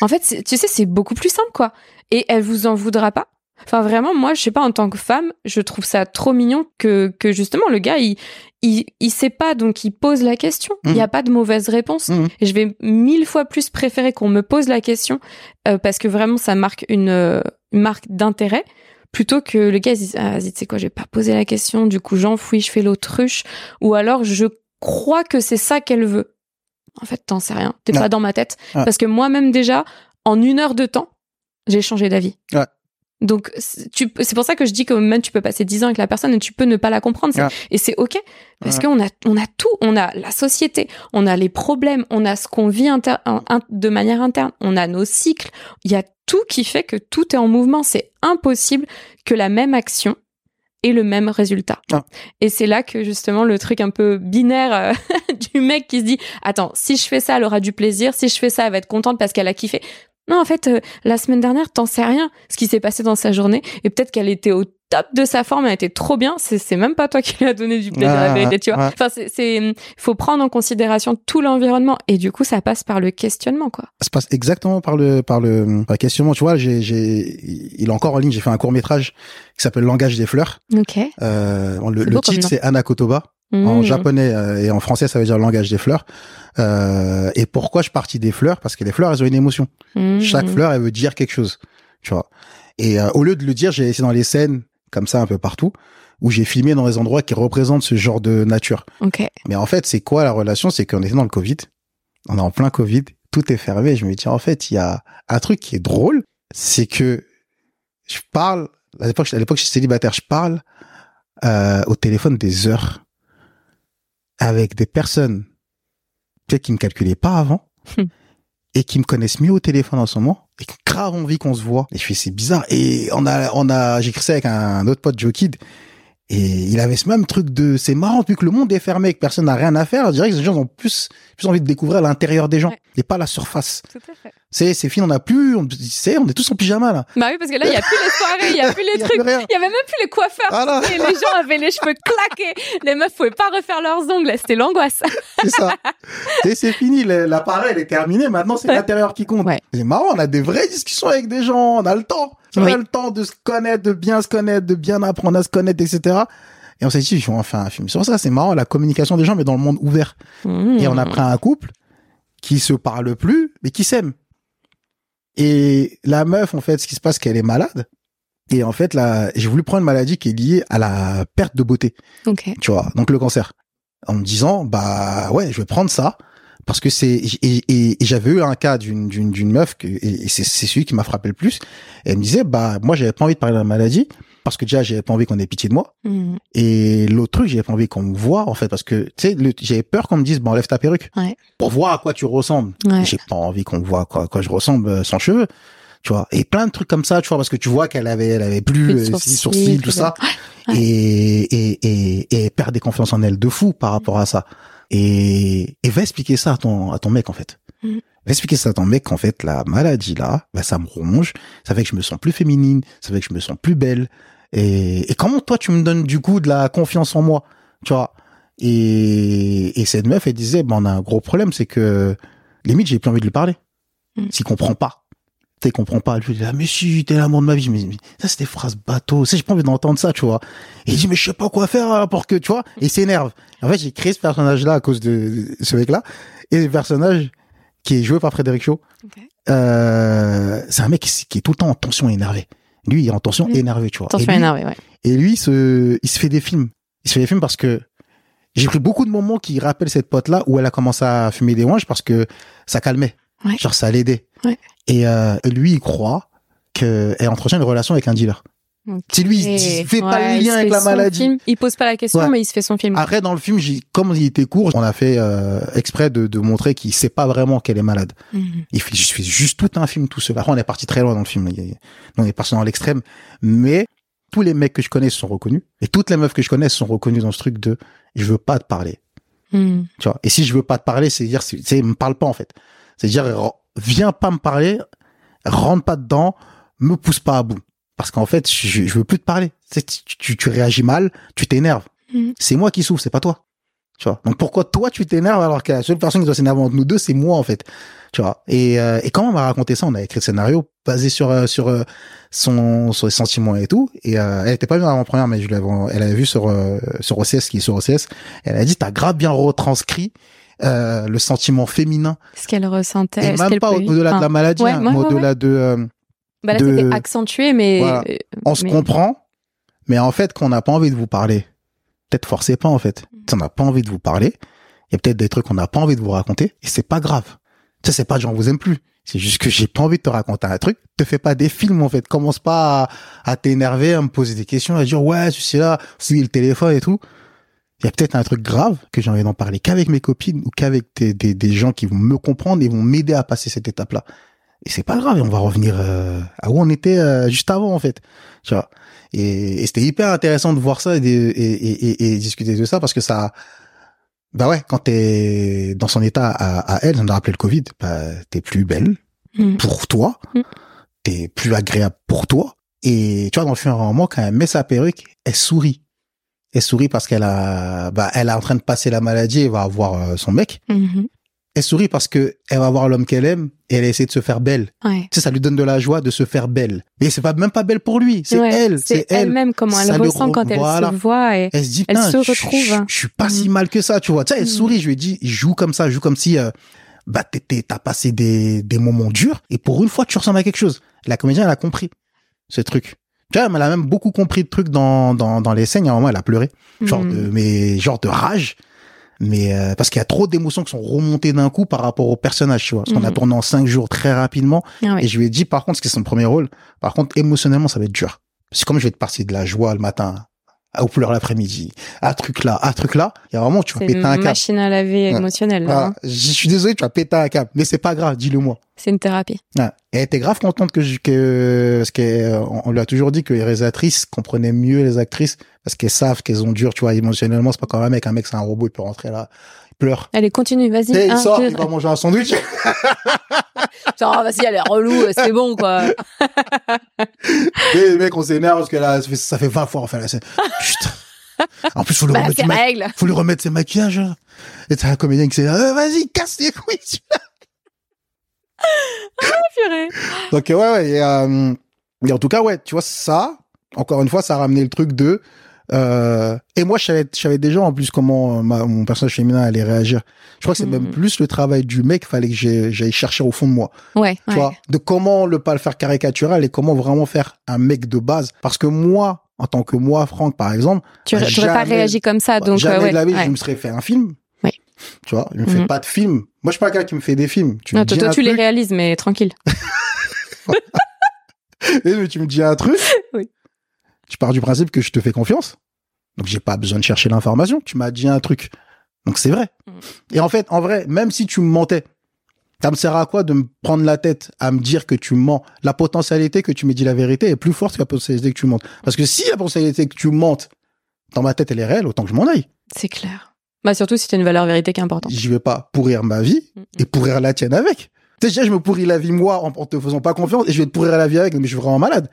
en fait, tu sais, c'est beaucoup plus simple, quoi. Et elle vous en voudra pas. Enfin, vraiment, moi, je sais pas, en tant que femme, je trouve ça trop mignon que, que justement, le gars, il, il, il sait pas, donc il pose la question. Il n'y a mmh. pas de mauvaise réponse. Mmh. Et je vais mille fois plus préférer qu'on me pose la question, euh, parce que vraiment, ça marque une, euh, une marque d'intérêt plutôt que le gars dise ah, vas-y tu sais quoi je vais pas poser la question du coup j'enfouis je fais l'autruche ou alors je crois que c'est ça qu'elle veut en fait t'en sais rien t'es pas dans ma tête parce que moi-même déjà en une heure de temps j'ai changé d'avis ouais. Donc, c'est pour ça que je dis que même tu peux passer dix ans avec la personne et tu peux ne pas la comprendre. Et c'est ok parce qu'on a, on a tout. On a la société, on a les problèmes, on a ce qu'on vit de manière interne, on a nos cycles. Il y a tout qui fait que tout est en mouvement. C'est impossible que la même action ait le même résultat. Ah. Et c'est là que justement le truc un peu binaire euh, du mec qui se dit attends, si je fais ça, elle aura du plaisir, si je fais ça, elle va être contente parce qu'elle a kiffé. Non, en fait, euh, la semaine dernière, t'en sais rien ce qui s'est passé dans sa journée et peut-être qu'elle était au top de sa forme, elle était trop bien. C'est même pas toi qui lui a donné du plaisir, la vérité, tu vois. Enfin, c'est, faut prendre en considération tout l'environnement et du coup, ça passe par le questionnement, quoi. Ça passe exactement par le, par le, questionnement. Tu vois, j'ai, j'ai, il est encore en ligne. J'ai fait un court métrage qui s'appelle Langage des fleurs. Ok. Euh, le, titre c'est Anakotoba. En mmh. japonais euh, et en français, ça veut dire langage des fleurs. Euh, et pourquoi je partis des fleurs? Parce que les fleurs, elles ont une émotion. Mmh. Chaque fleur, elle veut dire quelque chose. Tu vois. Et euh, au lieu de le dire, j'ai laissé dans les scènes comme ça un peu partout où j'ai filmé dans des endroits qui représentent ce genre de nature. Okay. Mais en fait, c'est quoi la relation? C'est qu'on était dans le Covid. On est en plein Covid. Tout est fermé. Je me dis, en fait, il y a un truc qui est drôle. C'est que je parle, à l'époque, à l'époque, je suis célibataire, je parle euh, au téléphone des heures avec des personnes peut-être qui me calculaient pas avant hmm. et qui me connaissent mieux au téléphone en ce moment et qui ont grave envie qu'on se voit. Et je fais c'est bizarre. Et on a on a j'ai écrit ça avec un, autre pote Joe Kid et il avait ce même truc de, c'est marrant, vu que le monde est fermé et que personne n'a rien à faire, je dirais que les gens ont plus, plus envie de découvrir l'intérieur des gens et pas la surface. Tout à fait. C'est, c'est fini, on a plus, on, c'est, on est tous en pyjama, là. Bah oui, parce que là, il y a plus les soirées, il y a plus les trucs, il y avait même plus les coiffeurs. Et les gens avaient les cheveux claqués. Les meufs pouvaient pas refaire leurs ongles, c'était l'angoisse. c'est ça. Et c'est fini, l'appareil est terminé, maintenant c'est l'intérieur qui compte. C'est marrant, on a des vraies discussions avec des gens, on a le temps. On a le temps de se connaître, de bien se connaître, de bien apprendre à se connaître, etc. Et on s'est dit, on va faire un film sur ça. C'est marrant, la communication des gens, mais dans le monde ouvert. Et on a pris un couple qui se parle plus, mais qui s'aime. Et la meuf, en fait, ce qui se passe, c'est qu'elle est malade. Et en fait, là, j'ai voulu prendre une maladie qui est liée à la perte de beauté. Ok. Tu vois, donc le cancer. En me disant, bah ouais, je vais prendre ça parce que c'est et, j'avais eu un cas d'une d'une d'une meuf que et c'est c'est celui qui m'a frappé le plus. elle me disait, bah moi j'avais pas envie de parler de la maladie parce que déjà j'avais pas envie qu'on ait pitié de moi. Mmh. et l'autre truc j'avais pas envie qu'on me voit en fait parce que tu sais j'avais peur qu'on me dise bon enlève ta perruque. Pour voir à quoi tu ressembles. J'ai pas envie qu'on voit quoi quoi je ressemble euh, sans cheveux. Tu vois. Et plein de trucs comme ça tu vois parce que tu vois qu'elle avait elle avait plus, plus sourcils, sourcils, tout ça. et, et et et perd des confiances en elle de fou par rapport à ça et et va expliquer ça à ton à ton mec en fait mmh. Va expliquer ça à ton mec qu'en fait la maladie là, bah, ça me ronge, ça fait que je me sens plus féminine, ça fait que je me sens plus belle, et, et comment toi tu me donnes du coup de la confiance en moi, tu vois? Et, et cette meuf elle disait, ben on a un gros problème, c'est que limite j'ai plus envie de lui parler, mm. s'il comprend pas. Tu comprend pas. Je lui dis, ah, mais si, t'es l'amour de ma vie. Mais, mais ça, c'est des phrases bateau. Tu sais, j'ai pas envie d'entendre ça, tu vois. Et il dit, mais je sais pas quoi faire hein, pour que, tu vois. Et il s'énerve. En fait, j'ai créé ce personnage-là à cause de ce mec-là. Et le personnage qui est joué par Frédéric Shaw, euh, c'est un mec qui, qui, est tout le temps en tension énervé. Lui, il est en tension énervé, tu vois. Tension énervé, ouais. Et lui, se, il se fait des films. Il se fait des films parce que j'ai pris beaucoup de moments qui rappellent cette pote-là où elle a commencé à fumer des wanges parce que ça calmait. Ouais. Genre, ça l'aidait. Ouais. Et, euh, lui, il croit qu'elle entretient une relation avec un dealer. C'est lui, il fait pas le lien avec la maladie. Il pose pas la question, mais il se fait son film. Après, dans le film, comme il était court, on a fait euh, exprès de, de montrer qu'il sait pas vraiment qu'elle est malade. Mhm. Il fait, je fais juste tout un film tout seul. Après, on est parti très loin dans le film. On est parti dans l'extrême. Mais tous les mecs que je connais se sont reconnus. Et toutes les meufs que je connais se sont reconnues dans ce truc de je veux pas te parler. Mhm. Tu vois. Et si je veux pas te parler, c'est dire, c'est, me parle pas en fait. C'est dire, viens pas me parler, rentre pas dedans, me pousse pas à bout parce qu'en fait, je, je veux plus te parler. Tu, tu, tu réagis mal, tu t'énerves. Mm. C'est moi qui souffre, c'est pas toi. Tu vois. Donc pourquoi toi tu t'énerves alors que la seule personne qui doit s'énerver entre nous deux, c'est moi en fait. Tu vois. Et, euh, et quand on m'a raconté ça, on a écrit le scénario basé sur euh, sur euh, son sur ses sentiments et tout. Et elle était pas venue en première, mais je l'avais elle avait vu sur sur OCS qui est sur OCS. elle a dit t'as grave bien retranscrit le sentiment féminin. Ce qu'elle ressentait. Et même pas au-delà de la maladie, hein, au-delà de. bah là, c'était accentué, mais. On se comprend, mais en fait, qu'on n'a pas envie de vous parler, peut-être forcez pas en fait. Mm. On n'a pas envie de vous parler. Il y a peut-être des trucs qu'on n'a pas envie de vous raconter et c'est pas grave. Ça c'est pas j'en vous aime plus. C'est juste que j'ai pas envie de te raconter un truc. Te fais pas des films en fait. Commence pas à, t'énerver, à me poser des questions, à dire ouais, tu sais là, c'est le téléphone et tout. Il y a peut-être un truc grave que j'ai envie d'en parler qu'avec mes copines ou qu'avec des, des, gens qui vont me comprendre et vont m'aider à passer cette étape-là. Et c'est pas grave, et on va revenir euh, à où on était euh, juste avant en fait. Tu vois? Et, c'était hyper intéressant de voir ça et, et, et, discuter de ça parce que ça, bah ouais, quand t'es dans son état à, à elle, on a rappelé le Covid, bah, t'es plus belle mm. pour toi, mm. t'es plus agréable pour toi. Et tu vois, dans le et à mesure, quand elle met sa perruque, elle sourit. Elle sourit parce qu'elle a, bah, elle est en train de passer la maladie et va avoir euh, son mec. Mm-hmm elle sourit parce que elle va voir l'homme qu'elle aime et elle essaie de se faire belle. Ouais. ça lui donne de la joie de se faire belle. Mais c'est pas même pas belle pour lui, c'est elle, c'est elle. même comment elle ressent quand elle se voit et elle se dit elle se retrouve. Je, suis pas si mm. mal que ça, tu vois. Tu sais, elle mm. sourit, je lui dit, joue comme ça, joue comme si euh, bah t'as passé des des moments durs et pour une fois tu ressembles à quelque chose. La comédienne elle a compris ce truc. Tu vois, elle a même beaucoup compris le truc dans dans dans les scènes. À un moment, elle a pleuré, genre mm. de mais genre de rage mais euh, parce qu'il y a trop d'émotions qui sont remontées d'un coup par rapport au personnage, tu vois. Parce qu'on a mhm. tourné en cinq jours très rapidement. Ah et je lui ai dit, par contre, ce qui est son premier rôle, par contre, émotionnellement, ça va être dur. C'est comme je vais être parti de la joie le matin à couleur l'après-midi, à truc là, à truc là, il y a vraiment tu vas péter un câble. C'est machine à laver émotionnelle. Là, hein. Je suis désolé, tu vas péter un câble, mais c'est pas grave, dis-le moi. C'est une thérapie. Ouais. Et était grave contente que je, que parce qu'on on lui a toujours dit que les réalisatrices comprenaient mieux les actrices parce qu'elles savent qu'elles ont dur, tu vois, émotionnellement, c'est pas comme un mec, un mec c'est un robot, il peut rentrer là, pleure. Allez, continue, vas-y. il sort, il va manger un sandwich. Genre, vas-y, elle est relou, c'est bon, quoi. et les mecs, on s'énerve parce que là, ça fait, ça fait 20 fois, enfin, là, c'est, putain. En plus, faut lui, bah, remettre, faut lui remettre ses maquillages. Hein. Et t'as un comédien qui dit euh, vas-y, casse les couilles. ah, purée. Donc, ouais, ouais. Et, euh, et, en tout cas, ouais, tu vois, ça, encore une fois, ça a ramené le truc de, euh, et moi, je savais, je savais déjà en plus comment mon personnage féminin allait réagir. Je crois que c'est même mm. plus le travail du mec, fallait que j'aille chercher au fond de moi. Ouais. Tu vois, de comment le pas le faire caricatural et comment vraiment faire un mec de base. Parce que moi, en tant que moi, Franck, par exemple. Tu n'aurais pas réagi comme ça, donc. Jamais ouais, de la vie, je me serais fait un film. Oui. Tu vois, je me fais mhm. pas de film. Moi, je suis pas quelqu'un qui me fait des films. Tu non, toi, toi tu les réalises, mais tranquille. mais tu me dis un truc. Oui. Tu pars du principe que je te fais confiance. Donc, j'ai pas besoin de chercher l'information. Tu m'as dit un truc. Donc, c'est vrai. Mhm. Et en fait, en vrai, même si tu me mentais, ça me sert à quoi de me prendre la tête à me dire que tu mens? La potentialité que tu me dis la vérité est plus forte que la potentialité que tu mentes. Parce que si la potentialité que tu mentes, dans ma tête, elle est réelle, autant que je m'en aille. C'est clair. Bah surtout si tu as une valeur vérité qui est importante. Je vais pas pourrir ma vie et pourrir la tienne avec. Déjà, je me pourris la vie moi en, te faisant pas confiance et je vais te pourrir la vie avec, mais je suis vraiment malade.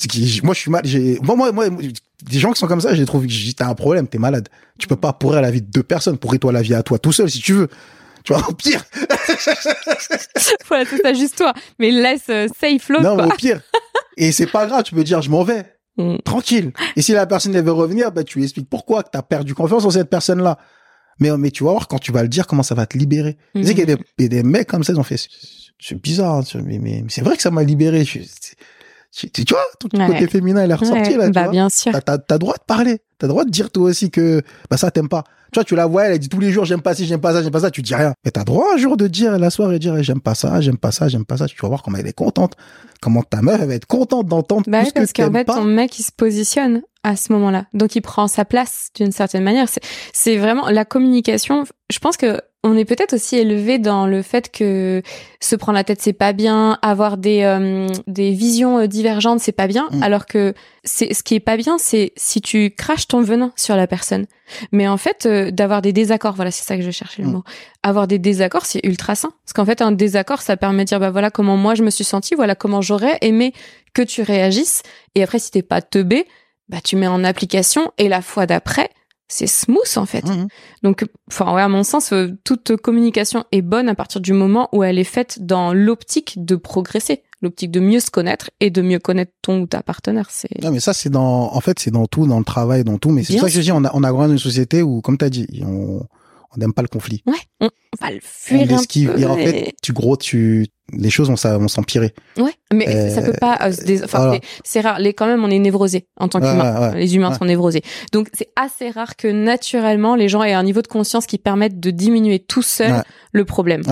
C'est qui, moi, je suis mal. J'ai, moi, moi, moi, des gens qui sont comme ça, je les trouve. T'as un problème, t'es malade. Tu peux pas pourrir la vie de deux personnes. Pourris-toi la vie à toi tout seul si tu veux. Tu vois, au pire. voilà, c'est ça, juste toi. Mais laisse euh, safe l'autre. Non, mais au pire. Et c'est pas grave, tu peux dire, je m'en vais. Mm. Tranquille. Et si la personne elle veut revenir, bah, tu lui expliques pourquoi, que t'as perdu confiance en cette personne-là. Mais, mais tu vas voir, quand tu vas le dire, comment ça va te libérer. Tu sais qu'il y, a des mecs comme ça, ils ont fait, c'est bizarre, hein, mais, mais, c'est vrai que ça m'a libéré. Tu, vois, ton côté féminin, il est ressorti, là. Tu bah, bien sûr. T'as, t'as, droit de parler. T'as droit de dire toi aussi que, bah, ça t'aime pas. Tu vois, tu la vois, elle dit tous les jours, j'aime pas ci, j'aime pas ça, j'aime pas ça, tu dis rien. Mais t'as droit un jour de dire la soirée, dire, j'aime pas ça, j'aime pas ça, j'aime pas ça. Tu vas voir comment elle est contente. Comment ta meuf, elle va être contente d'entendre bah tout ce parce qu'en fait, ton mec, il se positionne à ce moment-là. Donc, il prend sa place d'une certaine manière. C'est vraiment la communication. Je pense que on est peut-être aussi élevé dans le fait que se prendre la tête c'est pas bien, avoir des euh, des visions euh, divergentes c'est pas bien, mm. alors que c'est ce qui est pas bien c'est si tu craches ton venin sur la personne. Mais en fait euh, d'avoir des désaccords, voilà c'est ça que je cherchais le mm. mot. Avoir des désaccords c'est ultra sain parce qu'en fait un désaccord ça permet de dire bah voilà comment moi je me suis senti, voilà comment j'aurais aimé que tu réagisses et après si t'es pas teubé, bah tu mets en application et la fois d'après c'est smooth en fait. Mhm. Donc, enfin ouais, à mon sens, euh, toute communication est bonne à partir du moment où elle est faite dans l'optique de progresser, l'optique de mieux se connaître et de mieux connaître ton ou ta partenaire. C'est. Non mais ça c'est dans, en fait c'est dans tout, dans le travail, dans tout. Mais c'est ça que je dis, on a, on a grandi dans une société où, comme t'as dit, on on n'aime pas le conflit. Ouais, on va le fuir on. Et en fait, tu gros, tu les choses vont, vont s'empirer. Ouais, mais euh, ça peut pas. Euh, enfin, c'est rare. Les quand même, on est névrosé en tant qu'humain. les humains sont névrosés. Donc c'est assez rare que naturellement les gens aient un niveau de conscience qui permette de diminuer tout seul le problème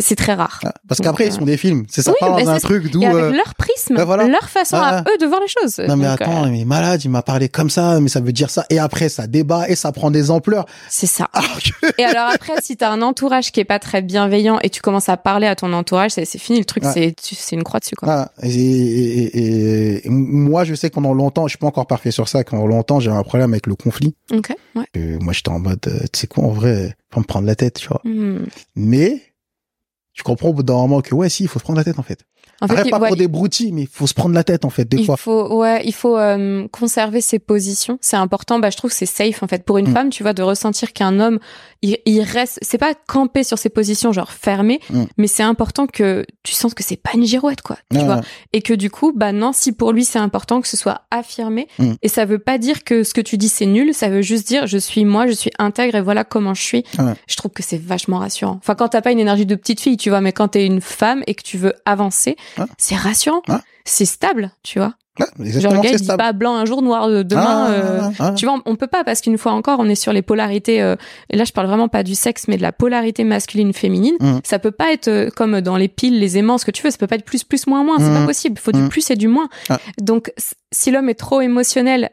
c'est très rare. Ah, parce qu'après, ils sont des films. C'est ça, parle dans un truc d'où. Euh, leur prisme, leur façon à eux de voir les choses. Non, mais attends, euh, il est malade, il m'a parlé comme ça, mais ça veut dire ça. Et après, ça débat et ça prend des ampleurs. C'est ça. et alors après, si t'as un entourage qui est pas très bienveillant et tu commences à parler à ton entourage, c'est fini le truc, c'est c'est une croix dessus, quoi. Ah, et, et, et, moi, je sais que pendant longtemps, je suis pas encore parfait sur ça, pendant longtemps, j'ai un problème avec le conflit. Ok, ouais. moi, j'étais en mode, euh, tu sais quoi, en vrai, faut me prendre la tête, tu vois. Hmm. Mais, tu comprends au bout d'un moment que ouais, si, il faut se prendre la tête en fait. En fait, pas pour des broutilles, mais il faut se prendre la tête en fait des il fois. Faut, ouais, il faut euh, conserver ses positions. C'est important. Bah, je trouve que c'est safe en fait pour une mm. femme, tu vois, de ressentir qu'un homme, il, il reste. C'est pas camper sur ses positions, genre fermé, mm. mais c'est important que tu sens que c'est pas une girouette, quoi. Tu vois, et que du coup, bah non, si pour lui c'est important que ce soit affirmé, mm. et ça veut pas dire que ce que tu dis c'est nul. Ça veut juste dire je suis moi, je suis intègre et voilà comment je suis. Je trouve que c'est vachement rassurant. Enfin, quand t'as pas une énergie de petite fille, tu vois, mais quand t'es une femme et que tu veux avancer c'est rassurant. C'est stable, tu vois. Genre le gars il dit pas blanc un jour noir euh, demain ah, euh, tu vois on, peut pas parce qu'une fois encore on est sur les polarités euh, et là je parle vraiment pas du sexe mais de la polarité masculine féminine mm. ça peut pas être comme dans les piles les aimants ce que tu veux ça peut pas être plus plus moins moins c'est pas mm. possible il faut du mm. plus et du moins donc si l'homme est trop émotionnel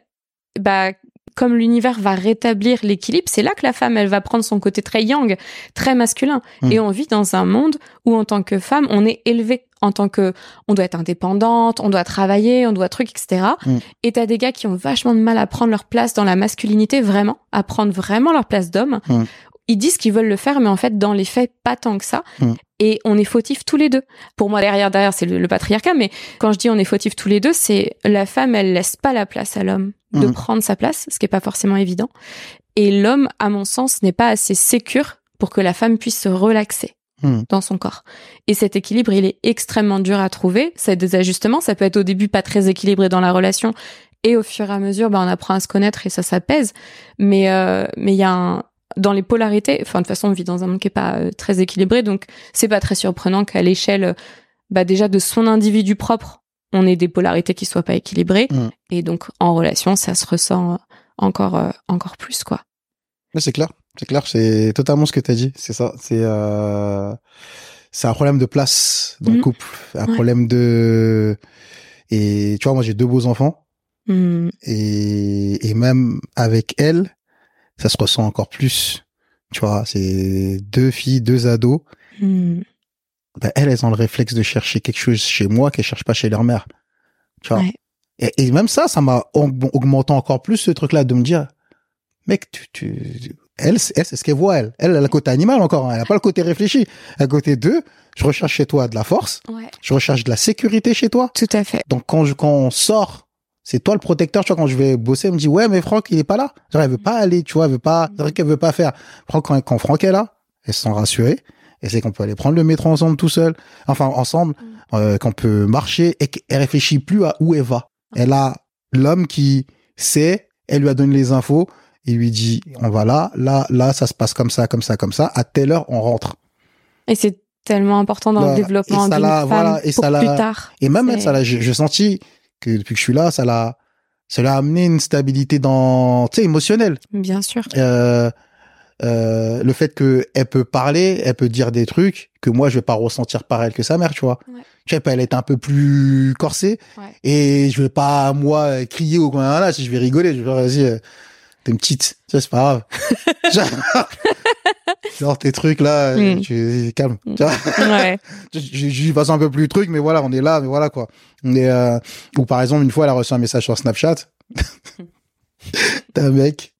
bah comme l'univers va rétablir l'équilibre, c'est là que la femme, elle va prendre son côté très yang, très masculin. Mm. Et on vit dans un monde où, en tant que femme, on est élevé en tant que, on doit être indépendante, on doit travailler, on doit truc, etc. Mm. Et t'as des gars qui ont vachement de mal à prendre leur place dans la masculinité, vraiment, à prendre vraiment leur place d'homme. Mm. Ils disent qu'ils veulent le faire, mais en fait, dans les faits, pas tant que ça. Et on est fautifs tous les deux. Pour moi, derrière, derrière, c'est le, le, patriarcat, mais quand je dis on est fautifs tous les deux, c'est la femme, elle laisse pas la place à l'homme de mhm. prendre sa place, ce qui est pas forcément évident. Et l'homme, à mon sens, n'est pas assez sécure pour que la femme puisse se relaxer mhm. dans son corps. Et cet équilibre, il est extrêmement dur à trouver. C'est des ajustements. Ça peut être au début pas très équilibré dans la relation. Et au fur et à mesure, ben, on apprend à se connaître et ça s'apaise. Mais euh, mais il y a un, dans les polarités, enfin de toute façon on vit dans un monde qui est pas euh, très équilibré, donc c'est pas très surprenant qu'à l'échelle, bah déjà de son individu propre, on ait des polarités qui soient pas équilibrées. Mm. Et donc, en relation, ça se ressent encore, euh, encore plus, quoi. C'est clair. C'est clair. C'est totalement ce que tu as dit. C'est ça. C'est, euh, c'est un problème de place dans le mm. couple. Un problème de, et tu vois, moi, j'ai deux beaux enfants. Mm. Et, et même avec elle, ça se ressent encore plus. Tu vois, c'est deux filles, deux ados ben elles, elles ont le réflexe de chercher quelque chose chez moi qu'elles cherchent pas chez leur mère. Tu vois? Et, même ça, ça m'a augmenté encore plus ce truc-là de me dire, mec, tu, tu, elle, c'est ce qu'elle voit, elle. Elle, a le côté animal encore, hein. elle a pas le côté réfléchi. À côté d'eux, je recherche chez toi de la force, ouais. je recherche de la sécurité chez toi. Tout à fait. Donc quand je, quand on sort, c'est toi le protecteur, tu vois, quand je vais bosser, elle me dit, ouais, mais Franck, il est pas là. Genre, elle veut pas aller, tu vois, elle veut pas, c'est vrai qu'elle veut pas faire. Franck, quand, quand Franck est là, elle se sent rassurée et c'est qu'on peut aller prendre le métro ensemble tout seul, enfin ensemble, mm. euh, qu'on peut marcher et qu'elle réfléchit plus à où elle va. Elle a l'homme qui sait, elle lui a donné les infos, il lui dit on va là, là, là, ça se passe comme ça, comme ça, comme ça. À telle heure, on rentre. Et c'est tellement important dans le développement d'une femme voilà, et pour ça plus tard. Et même ça, j'ai senti que depuis que je suis là, ça l'a, ça l'a amené une stabilité dans, tu sais, émotionnelle. Bien sûr. Euh, euh, le fait que elle peut parler, elle peut dire des trucs que moi je vais pas ressentir pareil que sa mère, tu vois. Ouais. Tu sais, elle est un peu plus corsée et je vais pas moi crier au coin là, si je vais rigoler, je vais vas-y, euh, t'es une petite, ça c'est pas grave. genre, tes trucs là, mm. tu calme. Tu vois ouais. je, passe un peu plus truc, mais voilà, on est là, mais voilà quoi. On est euh... ou par exemple une fois elle a reçu un message sur Snapchat d'un mec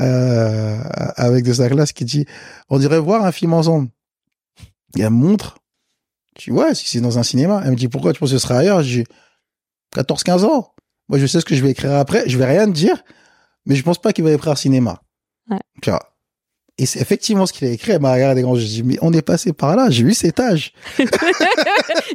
euh, avec de sa classe qui dit on dirait voir un film ensemble. Et elle me montre. Je dis ouais, si c'est dans un cinéma. Elle me dit pourquoi tu penses que ce serait ailleurs? J'ai 14-15 ans. Moi, je sais ce que je vais écrire après. Je vais rien te dire, mais je pense pas qu'il va écrire cinéma. Ouais. Et c'est effectivement ce qu'il a écrit. Elle m'a regardé quand je dis, mais on est passé par là. J'ai eu cet âge.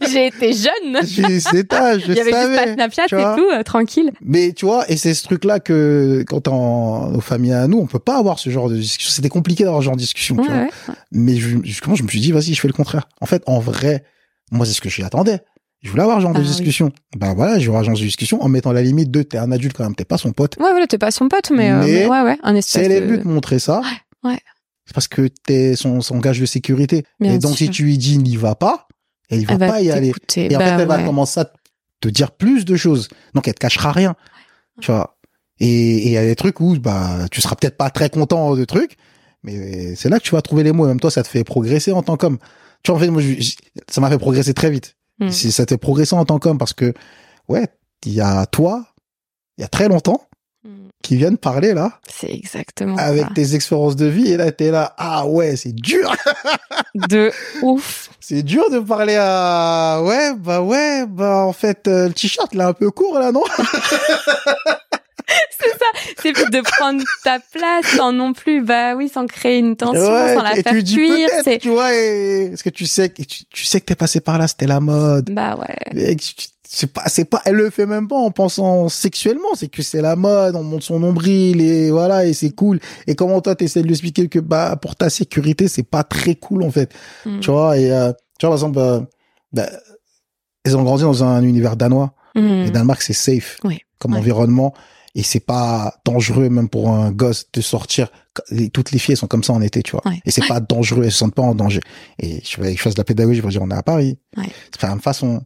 j'ai été jeune. J'ai eu cet âge. Je Il y avait savais, juste pas Snapchat et tout, euh, tranquille. Mais tu vois, et c'est ce truc-là que quand en, nos familles à nous, on peut pas avoir ce genre de discussion. C'était compliqué d'avoir ce genre de discussion. Ouais, tu vois. ouais. Mais je, justement, je me suis dit, vas-y, je fais le contraire. En fait, en vrai, moi, c'est ce que j'y attendais. Je voulais avoir ce genre Ah de oui. discussion. Ben voilà, je vais avoir genre de discussion en mettant la limite de t'es un adulte quand même, t'es pas son pote. Ouais, voilà, t'es pas son pote, mais, euh, Mais ouais, ouais, un espèce elle est de... venue te montrer ça, ouais. C'est parce que t'es son, son gage de sécurité. Bien et donc, si tu lui dis n'y va pas, elle va Elle va pas y aller. Et en Bah, fait, elle va commencer à te dire plus de choses. Donc, elle te cachera rien. Tu vois. Et il y a des trucs où, bah, tu seras peut-être pas très content de trucs, mais c'est là que tu vas trouver les mots. Même toi, ça te fait progresser en tant qu'homme. Tu vois, en fait, moi, je- ça m'a fait progresser très vite. Mm. C'est- Ça te fait progresser en tant qu'homme parce que, ouais, il y a toi, il y a très longtemps, Mm. qui viennent parler là, C'est exactement avec ça. tes expériences de vie, et là, t'es là, ah ouais, c'est dur. De ouf. C'est dur de parler à, ouais, bah ouais, bah en fait, euh, le t-shirt, là, un peu court, là, non? C'est ça. C'est de prendre ta place sans non plus, bah oui, sans créer une tension, Ouais, sans la et faire tu cuire. C'est, tu vois, et... est-ce que tu sais que tu, tu sais que t'es passé par là, c'était la mode. bah ouais. C'est pas, c'est pas, elle le fait même pas en pensant sexuellement, c'est que c'est la mode, on monte son nombril et voilà, et c'est cool. Et comment toi t'essaies de lui expliquer que, bah, pour ta sécurité, c'est pas très cool, en fait. Mm. Tu vois, et, euh, tu vois, par exemple, euh, bah, ils ont grandi dans un univers danois. Mm. Et Danemark, c'est safe Oui. comme Ouais. environnement. Et c'est pas dangereux même pour un gosse de sortir. Les- Toutes les filles elles sont comme ça en été, tu vois. Ouais. Et c'est pas dangereux, elles se sentent pas en danger. Et je fais, je fais de la pédagogie pour dire on est à Paris. Ouais. C'est pas la même façon.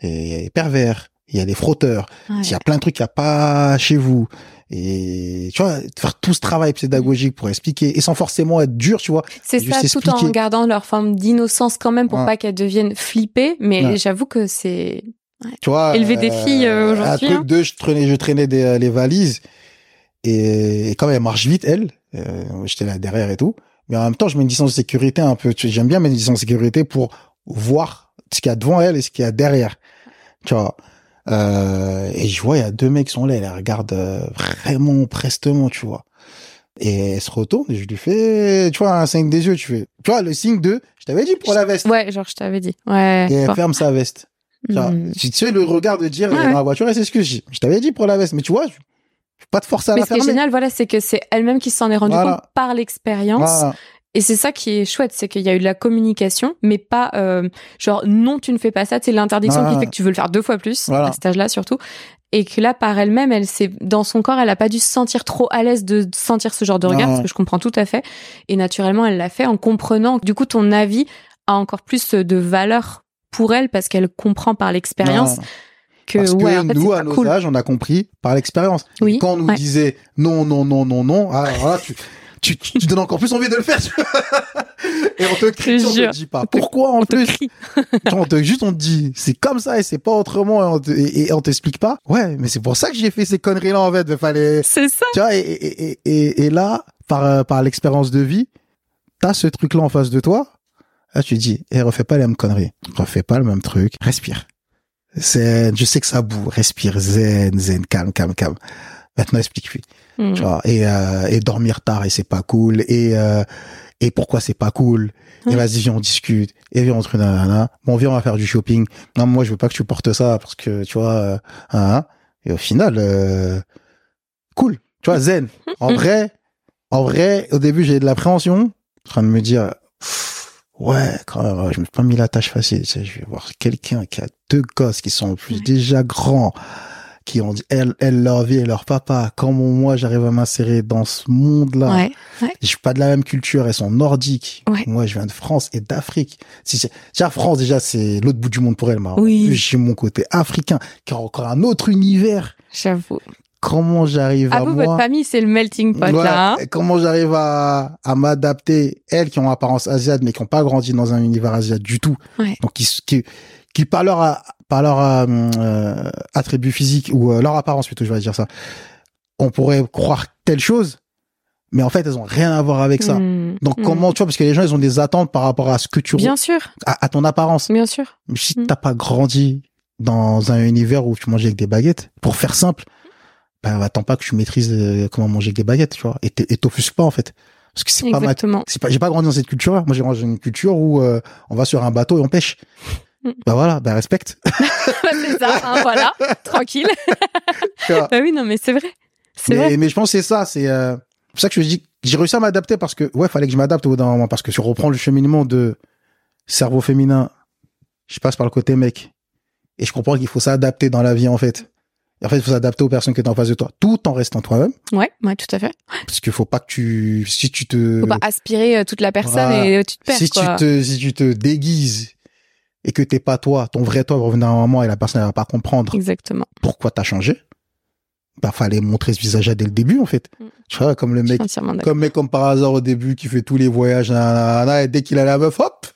Et il y a les pervers, il y a les frotteurs, il y a plein de trucs qu'il n'y a pas chez vous. Et tu vois, faire tout ce travail pédagogique pour expliquer et sans forcément être dur, tu vois. C'est ça, tout en gardant leur forme d'innocence quand même pour pas qu'elles deviennent flippées. Mais j'avoue que c'est, Tu vois. Élever des filles, euh, aujourd'hui, Un truc hein. de, je traînais, je traînais des, euh, les valises. Et, et comme elle marche vite, elle, euh, j'étais là derrière et tout. Mais en même temps, je mets une distance de sécurité un peu. J'aime bien mettre une distance de sécurité pour voir ce qu'il y a devant elle et ce qu'il y a derrière. Tu vois. Euh, et je vois, il y a deux mecs qui sont là, elle regarde euh, vraiment prestement, tu vois. Et elle se retourne et je lui fais, tu vois, un signe des yeux, tu fais, tu vois, le signe de, je t'avais dit pour la veste. ouais, genre je t'avais dit. Ouais. Et elle Bon. ferme sa veste. Tu vois, Mm. tu sais, le regard de dire, Ouais, dans la voiture, elle s'excuse. Je je t'avais dit pour la veste, mais tu vois, je, je pas te forcer à Mais la ce qui est génial, voilà, c'est que c'est elle-même qui s'en est rendue Voilà. compte par l'expérience. Voilà. Et c'est ça qui est chouette, c'est qu'il y a eu de la communication, mais pas euh, genre non, tu ne fais pas ça. C'est l'interdiction qui fait que tu veux le faire deux fois plus Voilà. à cet âge-là surtout. Et que là, par elle-même, elle s'est dans son corps, elle a pas dû se sentir trop à l'aise de sentir ce genre de regard, parce que je comprends tout à fait. Et naturellement, elle l'a fait en comprenant. que, Du coup, ton avis a encore plus de valeur pour elle parce qu'elle comprend par l'expérience que Parce que ouais, en fait, nous, à nos cool. âges, on a compris par l'expérience. Oui, Quand on nous ouais. disait non, non, non, non, non, alors là, tu, tu, tu, donnes encore plus envie de le faire. et on te crie, on te dit pas. Pourquoi en On te crie. On te, juste on te dit, c'est comme ça et c'est pas autrement et on te- et, et on t'explique pas. Ouais, mais c'est pour ça que j'ai fait ces conneries-là en fait. Il fallait, C'est ça. tu vois, et, et, et, et, et là, par, euh, par l'expérience de vie, t'as ce truc-là en face de toi. Là, tu dis, eh, refais pas les mêmes conneries. Refais pas le même truc. Respire. Zen, je sais que ça boue. Respire. Zen, zen, calme, calme, calme. Maintenant, explique-lui. Mm. Tu vois, et, euh, et dormir tard, et c'est pas cool. Et, euh, et pourquoi c'est pas cool? Et Ouais. vas-y, viens, on discute. Et viens, on truc, nanana. Bon, viens, on va faire du shopping. Non, moi, je veux pas que tu portes ça parce que, tu vois, euh, hein. Et au final, euh, cool. Tu vois, zen. En vrai, en vrai, au début, j'ai de l'appréhension. En train de me dire, ouais, quand même, je me suis pas mis la tâche facile. Tu sais, je vais voir quelqu'un qui a deux gosses qui sont en plus déjà grands, qui ont dit, elle, elle, leur vie et leur papa. Comment moi, j'arrive à m'insérer dans ce monde-là. Ouais. ouais. Je suis pas de la même culture, elles sont nordiques. Ouais. Moi, je viens de France et d'Afrique. Si c'est- déjà, France, déjà, c'est l'autre bout du monde pour elle. Mais en Oui. j'ai mon côté africain, qui a encore un autre univers. J'avoue. Comment j'arrive à À vous, moi votre famille, c'est le melting pot, Ouais, là. hein. comment j'arrive à, à m'adapter, elles qui ont apparence asiate, mais qui n'ont pas grandi dans un univers asiate du tout. Ouais. Donc, qui, qui, qui par leur, par leur euh, euh, attribut physique, ou euh, leur apparence plutôt, je vais dire ça, on pourrait croire telle chose, mais en fait, elles ont rien à voir avec ça. Mm. Donc Mm. comment tu vois parce que les gens ils ont des attentes par rapport à ce que tu Bien sûr, à, à ton apparence. bien sûr. Mais si Mm. t'as pas grandi dans un univers où tu mangeais avec des baguettes, pour faire simple, bah, attends pas que tu maîtrises euh, comment manger des baguettes, tu vois. Et t'offusques pas, en fait. Parce que c'est pas ma, c'est pas, j'ai pas grandi dans cette culture-là. Moi, j'ai grandi dans une culture où euh, on va sur un bateau et on pêche. Mm. Bah voilà, bah respecte. c'est ça, hein, voilà, tranquille. bah oui, non, mais c'est vrai. Mais, vrai. mais je pense que c'est ça, c'est euh, pour ça que je dis j'ai réussi à m'adapter parce que ouais, fallait que je m'adapte au bout d'un moment parce que si on reprend le cheminement de cerveau féminin, je passe par le côté mec et je comprends qu'il faut s'adapter dans la vie en fait. Et en fait, il faut s'adapter aux personnes qui sont en face de toi, tout en restant toi-même. Ouais, ouais, tout à fait. Parce qu'il faut pas que tu, si tu te, faut pas aspirer euh, toute la personne et tu te perds. Si tu te, si tu te déguises et que t'es pas toi, ton vrai toi va revenir à un moment et la personne elle va pas comprendre. Exactement. Pourquoi t'as changé bah fallait montrer ce visage là dès le début en fait. Mm. tu vois comme le mec comme mec comme par hasard au début qui fait tous les voyages et dès qu'il a la meuf hop!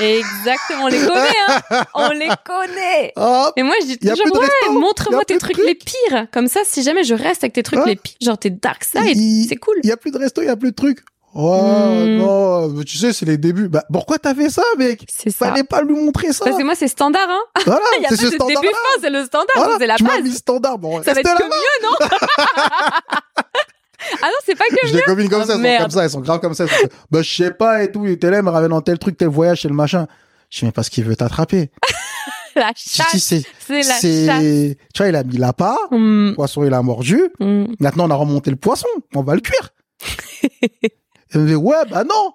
Exactement on les connaît hein. On les connaît. Et moi je dis toujours ouais, montre-moi tes trucs, les pires. Comme ça si jamais je reste avec tes trucs les pires genre tes dark side c'est cool. il y a plus de resto il y a plus de trucs Oh non, tu sais, c'est les débuts. Bah, pourquoi t'as fait ça, mec? C'est ça. Fallait pas lui montrer ça. Parce que moi, c'est standard, hein. Voilà, pas de début fin, c'est le standard, c'est la tu base. Mis standard, bon. Ça va être que mieux, non Ah non, c'est pas que mieux. J'ai des copines comme ça, elles sont comme ça, elles sont graves comme ça. bah, je sais pas et tout, il était là, il me ramène dans tel truc, tel voyage, tel machin. Je sais mais parce qu'il veut t'attraper. la chasse. C'est la chasse. Tu vois, il a mis la part, mm. poisson, il a mordu. Mm. Maintenant, on a remonté le poisson, on va le cuire. Elle me dit, ouais, bah non.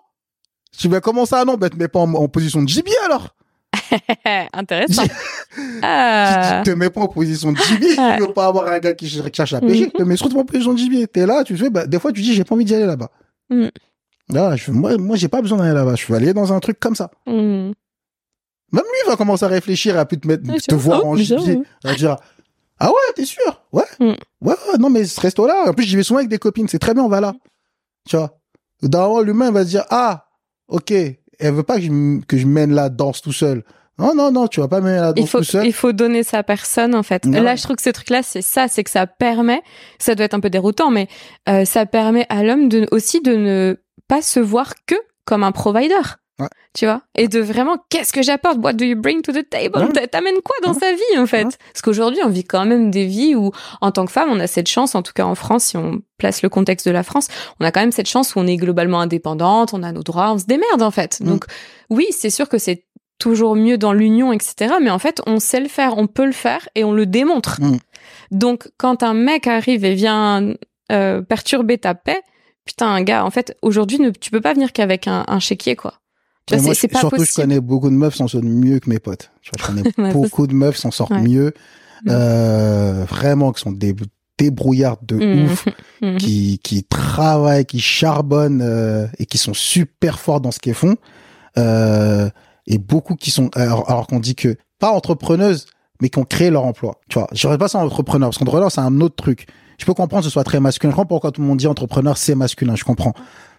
Tu vas comment ça, non? Bah, te mets pas en, position de gibier, alors. Intéressant. ah. Tu te mets pas en position de gibier. Tu veux pas avoir un gars qui cherche à pêcher. Tu te mets surtout en position de gibier. T'es là, tu fais, bah, des fois, tu dis, j'ai pas envie d'y aller là-bas. Mm. Là, je, moi, moi, j'ai pas besoin d'aller là-bas. Je veux aller dans un truc comme ça. Mm. Même lui va commencer à réfléchir, à plus te mettre, te voir en gibier. Il va dire, ah ouais, t'es sûr? Ouais. Mm. Ouais, non, mais ce resto-là, en plus, j'y vais souvent avec des copines. C'est très bien, on va là. Tu vois. D'abord, l'humain va se dire, ah, ok, elle veut pas que je, que je mène la danse tout seul. Non, non, non, tu vas pas mener la danse tout seul. Il faut donner sa personne, en fait. Là, je trouve que ce truc-là, c'est ça, c'est que ça permet, ça doit être un peu déroutant, mais euh, ça permet à l'homme de, aussi de ne pas se voir que comme un provider. Tu vois? Et de vraiment, qu'est-ce que j'apporte? What do you bring to the table? T'amènes quoi dans sa vie, en fait? Parce qu'aujourd'hui, on vit quand même des vies où, en tant que femme, on a cette chance, en tout cas en France, si on place le contexte de la France, on a quand même cette chance où on est globalement indépendante, on a nos droits, on se démerde, en fait. Donc, oui, c'est sûr que c'est toujours mieux dans l'union, etc. Mais en fait, on sait le faire, on peut le faire et on le démontre. Donc, quand un mec arrive et vient euh, perturber ta paix, putain, un gars, en fait, aujourd'hui, tu peux pas venir qu'avec un, un chéquier, quoi moi, surtout, je connais beaucoup de meufs s'en sortent mieux que mes potes. Je connais beaucoup de meufs s'en sortent mieux. Euh, vraiment, qui sont des débrouillards de mm. ouf, mm. qui, qui travaillent, qui charbonnent euh, et qui sont super forts dans ce qu'ils font. Euh, et beaucoup qui sont, alors, alors qu'on dit que, pas entrepreneuses, mais qui ont créé leur emploi. Tu vois, j'aurais pas ça entrepreneur, parce qu'entrepreneur, c'est un autre truc. Je peux comprendre que ce soit très masculin. Je comprends pourquoi tout le monde dit entrepreneur, c'est masculin, je comprends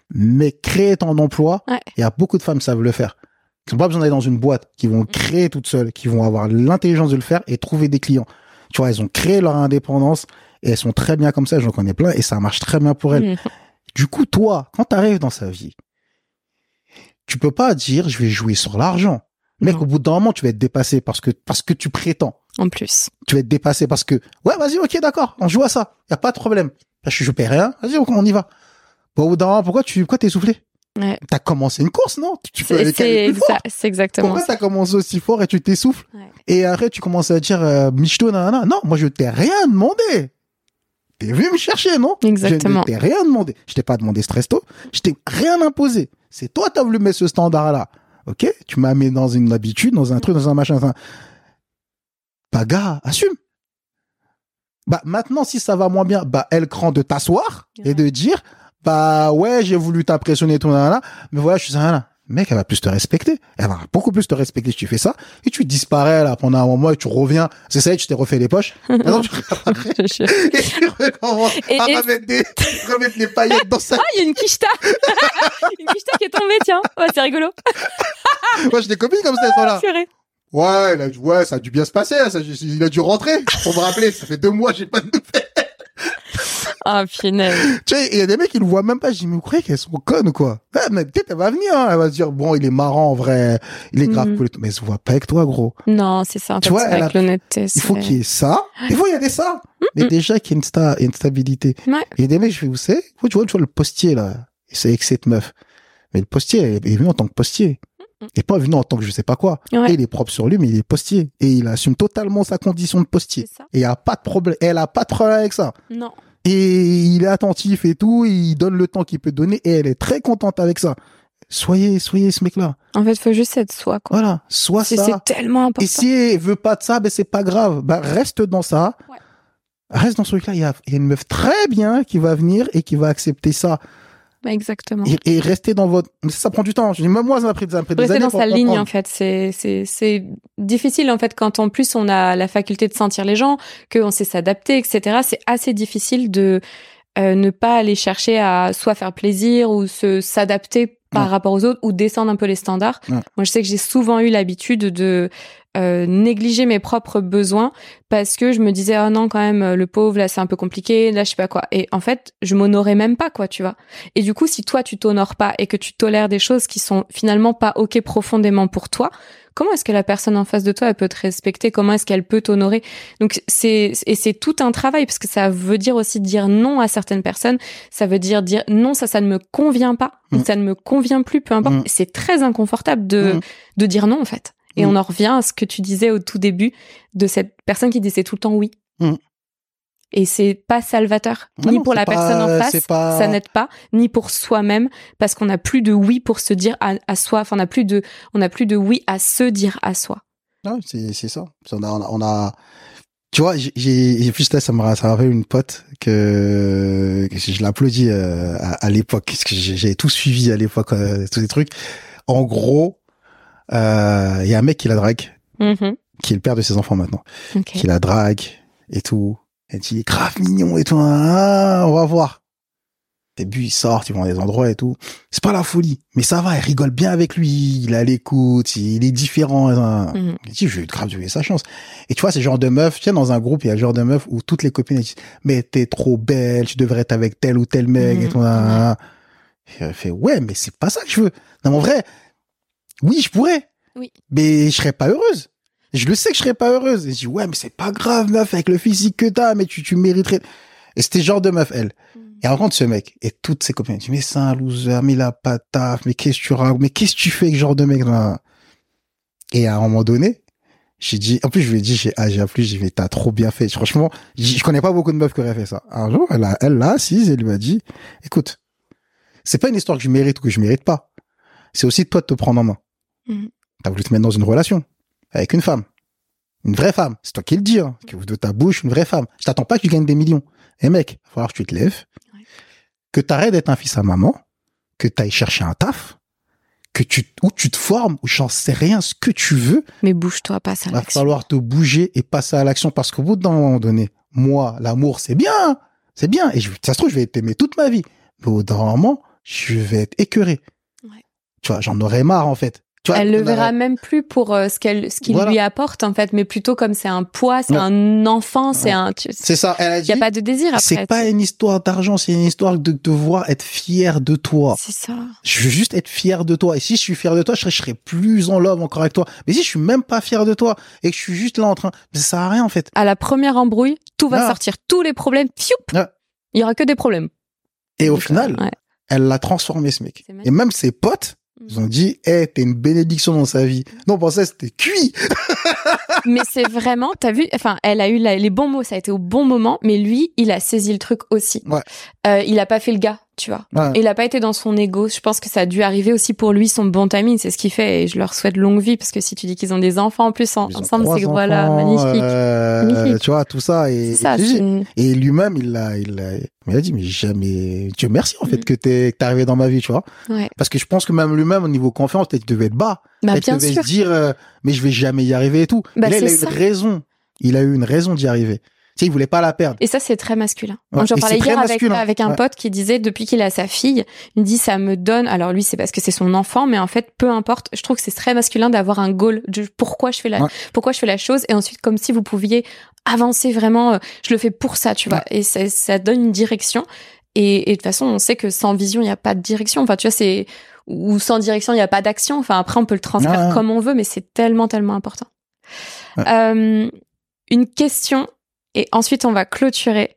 mais créer ton emploi, il y a beaucoup de femmes qui savent le faire. Qui n'ont pas besoin d'aller dans une boîte, qui vont créer toutes seules, qui vont avoir l'intelligence de le faire et trouver des clients. Tu vois, elles ont créé leur indépendance et elles sont très bien comme ça, j'en connais plein et ça marche très bien pour elles. Mm. Du coup, toi, quand tu arrives dans sa vie, tu peux pas dire je vais jouer sur l'argent. mais au bout d'un moment, tu vas être dépassé parce que parce que tu prétends. En plus. Tu vas être dépassé parce que ouais, vas-y, ok, d'accord, on joue à ça. Y a pas de problème. je, je paie rien. Vas-y, on y va. Bon, pourquoi tu pourquoi t'es soufflé ouais. T'as commencé une course, non? Tu peux aller C'est exactement Pourquoi t'as commencé aussi fort et tu t'essouffles? Ouais. Et après, tu commences à dire euh, Michto, nanana. Non, moi, je t'ai rien demandé. T'es venu me chercher, non? Exactement. Je t'ai rien demandé. Je t'ai pas demandé ce resto. Je t'ai rien imposé. C'est toi qui as voulu mettre ce standard-là. Ok? Tu m'as mis dans une habitude, dans un truc, dans un machin. Bah, gars, assume. Bah, maintenant, si ça va moins bien, bah, elle craint de t'asseoir et de dire, bah ouais, j'ai voulu t'impressionner, tout là, mais voilà, je suis là. Mec, elle va plus te respecter. Elle va beaucoup plus te respecter si tu fais ça. Et tu disparais là pendant un moment et tu reviens. C'est ça, et tu t'es refait les poches. Maintenant, tu et tu recommences à Remettre, des, remettre les paillettes dans sa... Ah, il y a une quicheta. une quicheta qui est tombée, tiens. Ouais, c'est rigolo. Moi, j'ai des copines comme ça, elles sont là. Ouais, là, ouais, ça a dû bien se passer. Ça, il a dû rentrer pour me rappeler. Ça fait deux mois, j'ai pas de nouvelles. Ah, final. Tu sais, il y a des mecs qui le voient même pas. Je dis, mais vous croyez qu'elles sont connes ou quoi? Ah, mais peut-être elle va venir, hein. Elle va se dire, bon, il est marrant, en vrai. Il est grave Mhm. cool. et tout. Mais elle se voit pas avec toi, gros. Non, c'est ça. En Tu fait, vois, elle avec a- l'honnêteté. Il faut qu'il y ait ça. Des fois, il y a des ça. Mais déjà qu'il y a une, sta- une stabilité. Ouais. Il y a des mecs, je fais, vous savez, tu vois, tu vois le postier, là. C'est avec cette meuf. Mais le postier, il est venu en tant que postier. Il est pas venu en tant que je sais pas quoi. Ouais. Et il est propre sur lui, mais il est postier. Et il assume totalement sa condition de postier. Et il a pas de problème. Elle a pas de problème avec ça. Non. Et il est attentif et tout. Il donne le temps qu'il peut donner. Et elle est très contente avec ça. Soyez, soyez ce mec-là. En fait, faut juste être soi, quoi. Voilà. Sois ça. c'est tellement important. Et si elle veut pas de ça, ben c'est pas grave. Ben reste dans ça. Ouais. Reste dans ce truc-là. Il y a, il y a une meuf très bien qui va venir et qui va accepter ça. Bah, Exactement. Et, et rester dans votre. Mais ça prend du temps. Je dis, même moi, ça m'a pris, ça m'a pris des Rester années dans pour sa ligne, en fait, c'est c'est c'est difficile en fait quand en plus on a la faculté de sentir les gens, qu'on sait s'adapter, etc. C'est assez difficile de euh, ne pas aller chercher à soit faire plaisir ou se s'adapter par Ouais. rapport aux autres ou descendre un peu les standards. Ouais. Moi, je sais que j'ai souvent eu l'habitude de euh, négliger mes propres besoins parce que je me disais ah non quand même le pauvre là c'est un peu compliqué là je sais pas quoi. Et en fait je m'honorais même pas quoi tu vois. Et du coup si toi tu t'honores pas et que tu tolères des choses qui sont finalement pas ok profondément pour toi comment est-ce que la personne en face de toi elle peut te respecter? Comment est-ce qu'elle peut t'honorer? Donc c'est et c'est tout un travail parce que ça veut dire aussi dire non à certaines personnes. Ça veut dire dire non ça ça ne me convient pas. Ou Mm. ça ne me convient plus peu importe. Mm. c'est très inconfortable de Mm. de dire non en fait et Mm. on en revient à ce que tu disais au tout début de cette personne qui disait tout le temps oui Mm. et c'est pas salvateur Non, ni non, pour la pas- personne en face pas- ça n'aide pas ni pour soi-même parce qu'on n'a plus de oui pour se dire à, à soi enfin on n'a plus de on plus de oui à se dire à soi Ouais, c'est, ça. On a, on a, on a- tu vois, j'ai, juste là, ça me, ça me rappelle une pote que, que je l'applaudis euh, à, à l'époque, parce que j'ai, tout suivi à l'époque, euh, tous ces trucs. En gros, euh, il y a un mec qui la drague, Mhm. qui est le père de ses enfants maintenant, Ok. qui la drague et tout. Elle dit, grave mignon et tout, ah, on va voir. Au début, il sort, ils vont dans des endroits et tout. C'est pas la folie, mais ça va, elle rigole bien avec lui, il a l'écoute, il est différent. hein. Mhm. Il dit, je vais grave donner sa chance. Et tu vois, c'est le genre de meuf, tiens, dans un groupe, il y a le genre de meuf où toutes les copines elles disent, mais t'es trop belle, tu devrais être avec tel ou tel mec, Mhm. et tout. nan, nan, nan. Et elle fait, ouais, mais c'est pas ça que je veux. Non, mais en vrai, oui, je pourrais. Oui. Mais je serais pas heureuse. Je le sais que je serais pas heureuse. Et je dis, ouais, mais c'est pas grave, meuf, avec le physique que t'as, mais tu, tu mériterais. Et c'était genre de meuf, elle. Et elle rencontre ce mec, et toutes ses copines, disent, mais c'est un loser, mais il a pas de taf, mais qu'est-ce que tu racontes, mais qu'est-ce que tu fais avec ce genre de mec, nan. Et à un moment donné, j'ai dit, en plus, je lui ai dit, j'ai, ah, j'ai appelé, j'ai dit, mais t'as trop bien fait. Franchement, je connais pas beaucoup de meufs qui auraient fait ça. Un jour, elle a, elle l'a assise et elle lui a dit, écoute, c'est pas une histoire que je mérite ou que je mérite pas. C'est aussi de toi de te prendre en main. Mhm. T'as voulu te mettre dans une relation avec une femme. Une vraie femme. C'est toi qui le dis, hein, que de ta bouche, une vraie femme. Je t'attends pas que tu gagnes des millions. Eh mec, il va falloir que tu te lèves, Ouais. que t'arrêtes d'être un fils à maman, que t'ailles chercher un taf, que tu, ou tu te formes, ou j'en sais rien, ce que tu veux, mais bouge-toi pas ça va falloir te bouger et passer à l'action parce qu'au bout d'un moment donné, moi, l'amour, c'est bien, c'est bien. Et je, ça se trouve, je vais t'aimer toute ma vie. Mais au bout d'un moment, je vais être écœuré. Ouais. Tu vois, j'en aurais marre, en fait. Tu vois, elle le a- verra même plus pour euh, ce qu'elle ce qu'il Voilà. lui apporte en fait mais plutôt comme c'est un poids c'est Ouais. un enfant c'est Ouais. un tu- C'est ça, elle a il y a pas de désir après C'est pas une histoire d'argent, c'est une histoire de devoir être fier de toi. c'est ça Je veux juste être fier de toi. Et si je suis fier de toi, je serai, je serai plus en love encore avec toi. Mais si je suis même pas fier de toi et que je suis juste là en train, ça sert à rien en fait. à la première embrouille tout va Ah. sortir tous les problèmes fioup Ah. il y aura que des problèmes Et au Donc, final, euh, ouais. elle l'a transformé ce mec. Et même ses potes, ils ont dit, eh, t'es une bénédiction dans sa vie. Non, on pensait que c'était cuit. mais c'est vraiment, t'as vu, enfin, elle a eu la- les bons mots, ça a été au bon moment, mais lui, il a saisi le truc aussi. Ouais. Euh, il a pas fait le gars, tu vois. Ouais. Il a pas été dans son ego. Je pense que ça a dû arriver aussi pour lui, son bon timing. C'est ce qu'il fait et je leur souhaite longue vie parce que si tu dis qu'ils ont des enfants en plus en- ensemble, c'est voilà, magnifique. euh, Magnifique. Tu vois, tout ça. Et, ça, et- c'est une- et lui-même, il a, il a, il a dit, mais jamais, Dieu merci, en fait, Mm. que t'es, que t'es arrivé dans ma vie, tu vois. ouais. Parce que je pense que même lui-même, au niveau confiance, peut-être devait être bas. Bah, Peut-être devait sûr. se dire, euh, mais je vais jamais y arriver et tout. Bah, Et là, il a eu une raison. Il a eu une raison d'y arriver. Sais, il voulait pas la perdre. Et ça, c'est très masculin. J'en parlais hier avec, avec, un pote qui disait, depuis qu'il a sa fille, il me dit, ça me donne, alors lui, c'est parce que c'est son enfant, mais en fait, peu importe, je trouve que c'est très masculin d'avoir un goal de pourquoi je fais la, pourquoi je fais la chose, et ensuite, comme si vous pouviez avancer vraiment, euh, je le fais pour ça, tu vois, et ça, ça donne une direction. Et, et de toute façon, on sait que sans vision, il n'y a pas de direction. Enfin, tu vois, c'est, ou sans direction, il n'y a pas d'action. Enfin, après, on peut le transférer comme on veut, mais c'est tellement, tellement important. Euh, une question et ensuite on va clôturer.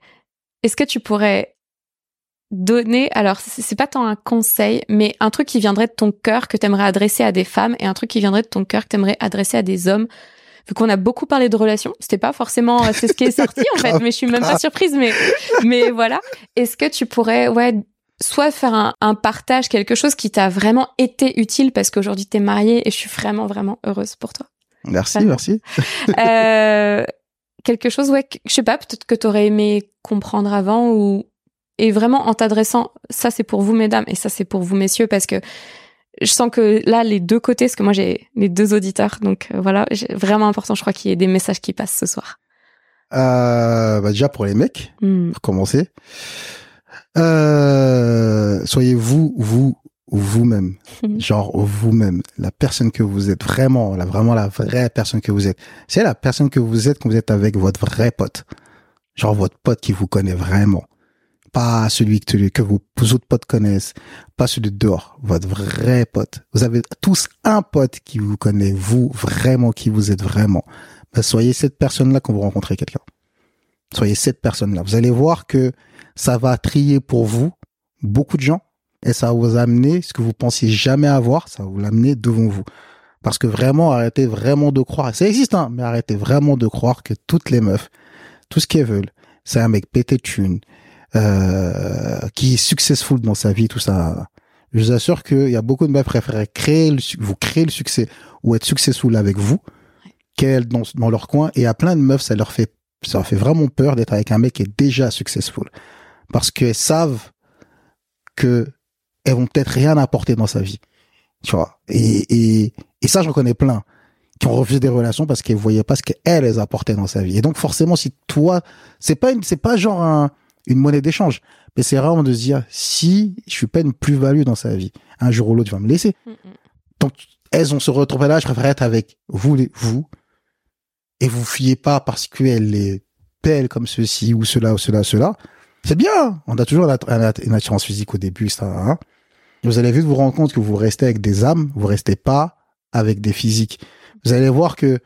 Est-ce que tu pourrais donner, alors c'est pas tant un conseil, mais un truc qui viendrait de ton cœur que t'aimerais adresser à des femmes et un truc qui viendrait de ton cœur que t'aimerais adresser à des hommes? Vu qu'on a beaucoup parlé de relations, c'était pas forcément c'est ce qui est sorti en fait, mais je suis même pas surprise, mais mais voilà. Est-ce que tu pourrais ouais soit faire un, un partage, quelque chose qui t'a vraiment été utile parce qu'aujourd'hui t'es mariée et je suis vraiment vraiment heureuse pour toi? Merci, merci. euh, quelque chose, ouais, je sais pas, peut-être que t'aurais aimé comprendre avant ou et vraiment en t'adressant, ça c'est pour vous mesdames et ça c'est pour vous messieurs parce que je sens que là les deux côtés, parce que moi j'ai les deux auditeurs, donc euh, voilà, vraiment important, je crois qu'il y ait des messages qui passent ce soir. Euh, bah déjà pour les mecs, hmm. pour commencer, euh, soyez vous, vous vous-même, mhm. genre vous-même, la personne que vous êtes vraiment, la vraiment la vraie personne que vous êtes. C'est la personne que vous êtes quand vous êtes avec votre vrai pote, genre votre pote qui vous connaît vraiment, pas celui que, que vos, autres potes connaissent, pas celui de dehors, votre vrai pote. Vous avez tous un pote qui vous connaît, vous vraiment qui vous êtes vraiment. Ben, soyez cette personne-là quand vous rencontrez quelqu'un. Soyez cette personne-là. Vous allez voir que ça va trier pour vous beaucoup de gens et ça va vous amener ce que vous pensiez jamais avoir, ça va vous l'amener devant vous. Parce que vraiment, arrêtez vraiment de croire, ça existe, hein, mais arrêtez vraiment de croire que toutes les meufs, tout ce qu'elles veulent, c'est un mec pété de thunes, euh, qui est successful dans sa vie, tout ça. Je vous assure qu'il y a beaucoup de meufs préféreraient créer le, vous créer le succès ou être successful avec vous qu'elles dans, dans leur coin. Et à plein de meufs, ça leur fait, ça leur fait vraiment peur d'être avec un mec qui est déjà successful. Parce qu'elles savent que elles vont peut-être rien apporter dans sa vie. Tu vois. Et, et, et ça, j'en connais plein qui ont refusé des relations parce qu'elles voyaient pas ce qu'elles les apportaient dans sa vie. Et donc, forcément, si toi, c'est pas une, c'est pas genre un, une monnaie d'échange, mais c'est vraiment de se dire, si je suis pas une plus-value dans sa vie, un jour ou l'autre, tu vas me laisser. Donc, elles ont se retrouvé là, je préfère être avec vous, les, vous, et vous fiez pas parce qu'elle est belle comme ceci ou cela ou cela, cela. C'est bien. On a toujours une attirance physique au début, ça, hein vous allez vite vous rendre compte que vous restez avec des âmes, vous restez pas avec des physiques. Vous allez voir que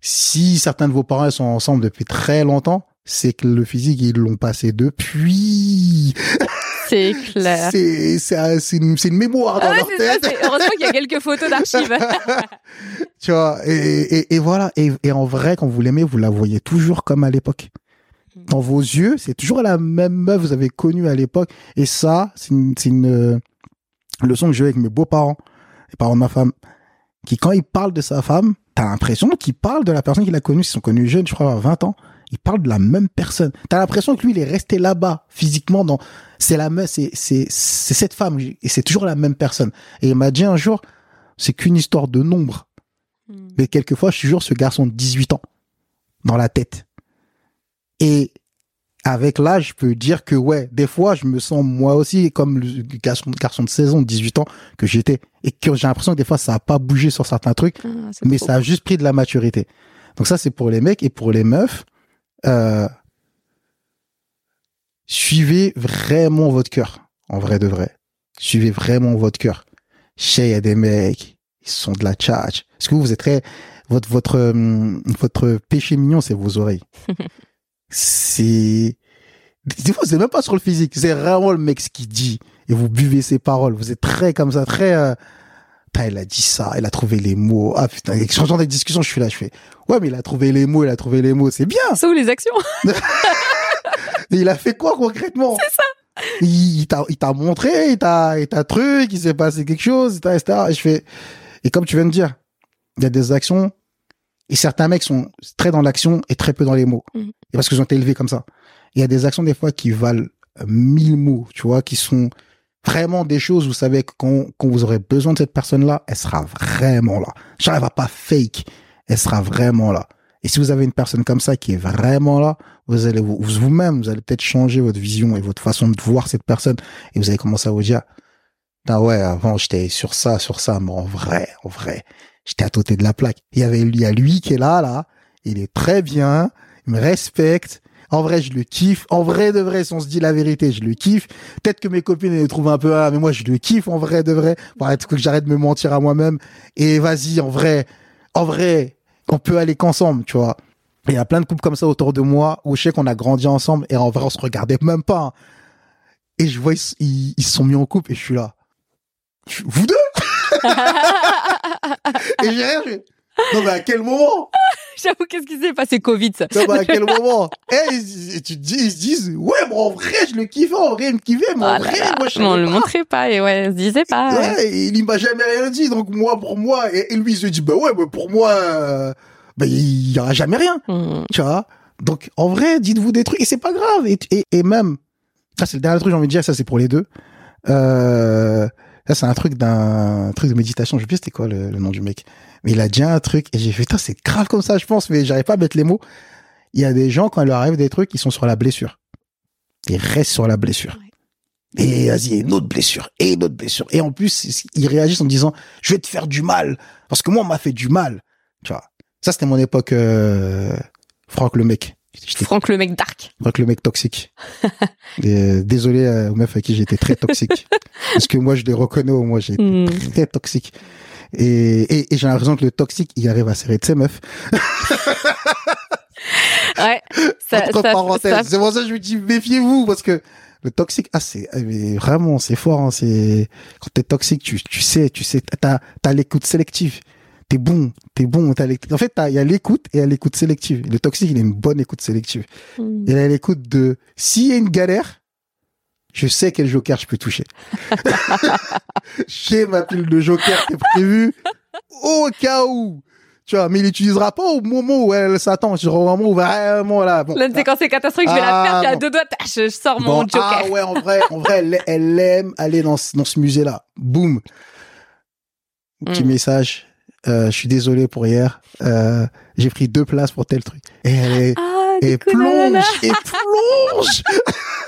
si certains de vos parents sont ensemble depuis très longtemps, c'est que le physique, ils l'ont passé depuis. C'est clair. C'est, c'est, une, c'est une mémoire dans ah leur tête. heureusement qu'il y a quelques photos d'archives. tu vois, et, et, et voilà. Et, et, en vrai, quand vous l'aimez, vous la voyez toujours comme à l'époque. Dans vos yeux, c'est toujours la même meuf que vous avez connue à l'époque. Et ça, c'est une, c'est une, le son que j'ai avec mes beaux-parents, les parents de ma femme, qui quand ils parlent de sa femme, t'as l'impression qu'ils parlent de la personne qu'il a connue, ils sont connus jeunes, je crois, à 20 ans. Ils parlent de la même personne. T'as l'impression que lui, il est resté là-bas, physiquement, dans, c'est la même, c'est, c'est, c'est cette femme, et c'est toujours la même personne. Et il m'a dit un jour, c'est qu'une histoire de nombre. Hmm. Mais quelquefois, je suis toujours ce garçon de 18 ans, dans la tête. Et avec l'âge, je peux dire que ouais, des fois, je me sens moi aussi comme le garçon, garçon de 16 ans, 18 ans que j'étais, et que j'ai l'impression que des fois, ça a pas bougé sur certains trucs, ah, mais ça a juste pris de la maturité. Donc ça, c'est pour les mecs et pour les meufs. Euh, suivez vraiment votre cœur, en vrai de vrai. Suivez vraiment votre cœur. Chez, il y a des mecs, ils sont de la tchatch. Est-ce que vous êtes très, votre, votre, hum, votre péché mignon, c'est vos oreilles. c'est des fois c'est même pas sur le physique c'est vraiment le mec qui dit et vous buvez ses paroles. Vous êtes très comme ça très euh... il a dit ça il a trouvé les mots. Ah putain changeant des discussions je suis là je fais ouais mais il a trouvé les mots il a trouvé les mots c'est bien. C'est où les actions il a fait quoi concrètement? C'est ça. Il, t'a il t'a montré il t'a il t'a truc il s'est passé quelque chose etc et je fais et comme tu viens de dire il y a des actions et certains mecs sont très dans l'action et très peu dans les mots. Mm. Et parce qu'ils ont été élevés comme ça. Il y a des actions des fois qui valent mille mots, tu vois, qui sont vraiment des choses, vous savez, que quand, quand vous aurez besoin de cette personne-là, elle sera vraiment là. Genre, elle va pas fake. Elle sera vraiment là. Et si vous avez une personne comme ça qui est vraiment là, vous allez vous, vous-même, vous allez peut-être changer votre vision et votre façon de voir cette personne. Et vous allez commencer à vous dire, ah ouais, avant j'étais sur ça, sur ça, mais en vrai, en vrai, j'étais à côté de la plaque. Il y avait, il y a lui qui est là, là. Il est très bien. Il me respecte. En vrai, je le kiffe. En vrai de vrai, si on se dit la vérité, je le kiffe. Peut-être que mes copines le trouvent un peu, ah, mais moi, je le kiffe en vrai de vrai. Pour être que j'arrête de me mentir à moi-même. Et vas-y, en vrai, en vrai, on peut aller qu'ensemble, tu vois. Il y a plein de couples comme ça autour de moi où je sais qu'on a grandi ensemble et en vrai, on se regardait même pas. Hein. Et je vois, ils, se sont mis en couple et je suis là. Vous deux? Et j'ai rien. Non, mais à quel moment J'avoue, qu'est-ce qui s'est passé Covid, ça Non, mais à quel moment Eh, tu te dis, ils se disent, ouais, mais en vrai, je le kiffais, en vrai, il me kiffait, mais en oh vrai, moi, je On le montrait pas, et ouais, se disait pas. Ouais, il m'a jamais rien dit, donc moi, pour moi, et, lui, il se dit, bah ouais, mais pour moi, euh, bah, il y aura jamais rien, hmm. tu vois Donc, en vrai, dites-vous des trucs, et c'est pas grave, et, et, même, ça, c'est le dernier truc, j'ai envie de dire, ça, c'est pour les deux. Euh, ça, c'est un truc d'un truc de méditation. Je sais plus c'était quoi le, nom du mec. Mais il a dit un truc et j'ai fait, c'est grave comme ça, je pense, mais j'arrive pas à mettre les mots. Il y a des gens, quand il leur arrive des trucs, ils sont sur la blessure. Ils restent sur la blessure. Et vas-y, une autre blessure, et une autre blessure. Et en plus, ils réagissent en disant, je vais te faire du mal. Parce que moi, on m'a fait du mal. Tu vois. Ça, c'était mon époque, euh, Franck le mec. Franck le mec dark. Franck le mec toxique. Euh, désolé euh, aux meufs avec qui j'étais très toxique. Parce que moi, je les reconnais, moi, j'étais hmm. très toxique. Et, et, j'ai l'impression que le toxique, il arrive à serrer de ses meufs. ouais. Ça, Entre parenthèses. C'est pour ça que je me dis, méfiez-vous, parce que le toxique, ah, c'est, vraiment, c'est fort, hein, c'est, quand t'es toxique, tu, tu sais, tu sais, t'as, t'as l'écoute sélective t'es bon, t'es bon. En fait, il y a l'écoute et il y a l'écoute sélective. Le toxique, il a une bonne écoute sélective. Hmm. Il a l'écoute de, s'il y a une galère, je sais quel joker je peux toucher. J'ai ma pile de joker qui est prévue au cas où. Tu vois, mais il l'utilisera pas au moment où elle s'attend. Au moment où vraiment là. Bon, là, c'est quand c'est catastrophique, je vais la faire, puis à deux doigts, je, sors mon joker. Ah ouais, en vrai, en vrai, elle, aime aller dans, dans ce musée-là. Boum. Petit hmm. message euh, je suis désolé pour hier, euh, j'ai pris deux places pour tel truc. Et elle ah, et plonge, et plonge.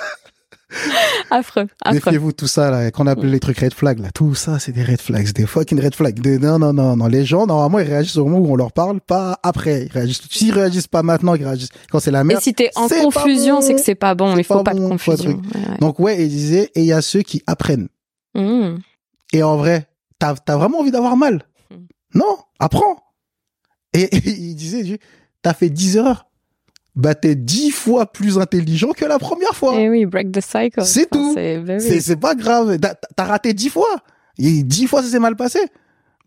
affreux, affreux. Méfiez-vous tout ça là, qu'on appelle les trucs red flags là, tout ça c'est des red flags, des fucking red flags. non non non non, les gens normalement ils réagissent au moment où on leur parle, pas après. Ils réagissent. S'ils réagissent pas maintenant, ils réagissent quand c'est la merde. Et si t'es en confusion, c'est que c'est pas bon. Il faut pas, de confusion. Donc ouais, il disait et il y a ceux qui apprennent. Mmh. Et en vrai, t'as as vraiment envie d'avoir mal? Non, apprends. Et, il disait, t'as fait 10 heures. Bah, t'es 10 fois plus intelligent que la première fois. Et eh oui, break the cycle. C'est tout. C'est pas grave. T'as raté 10 fois. Et 10 fois, ça s'est mal passé.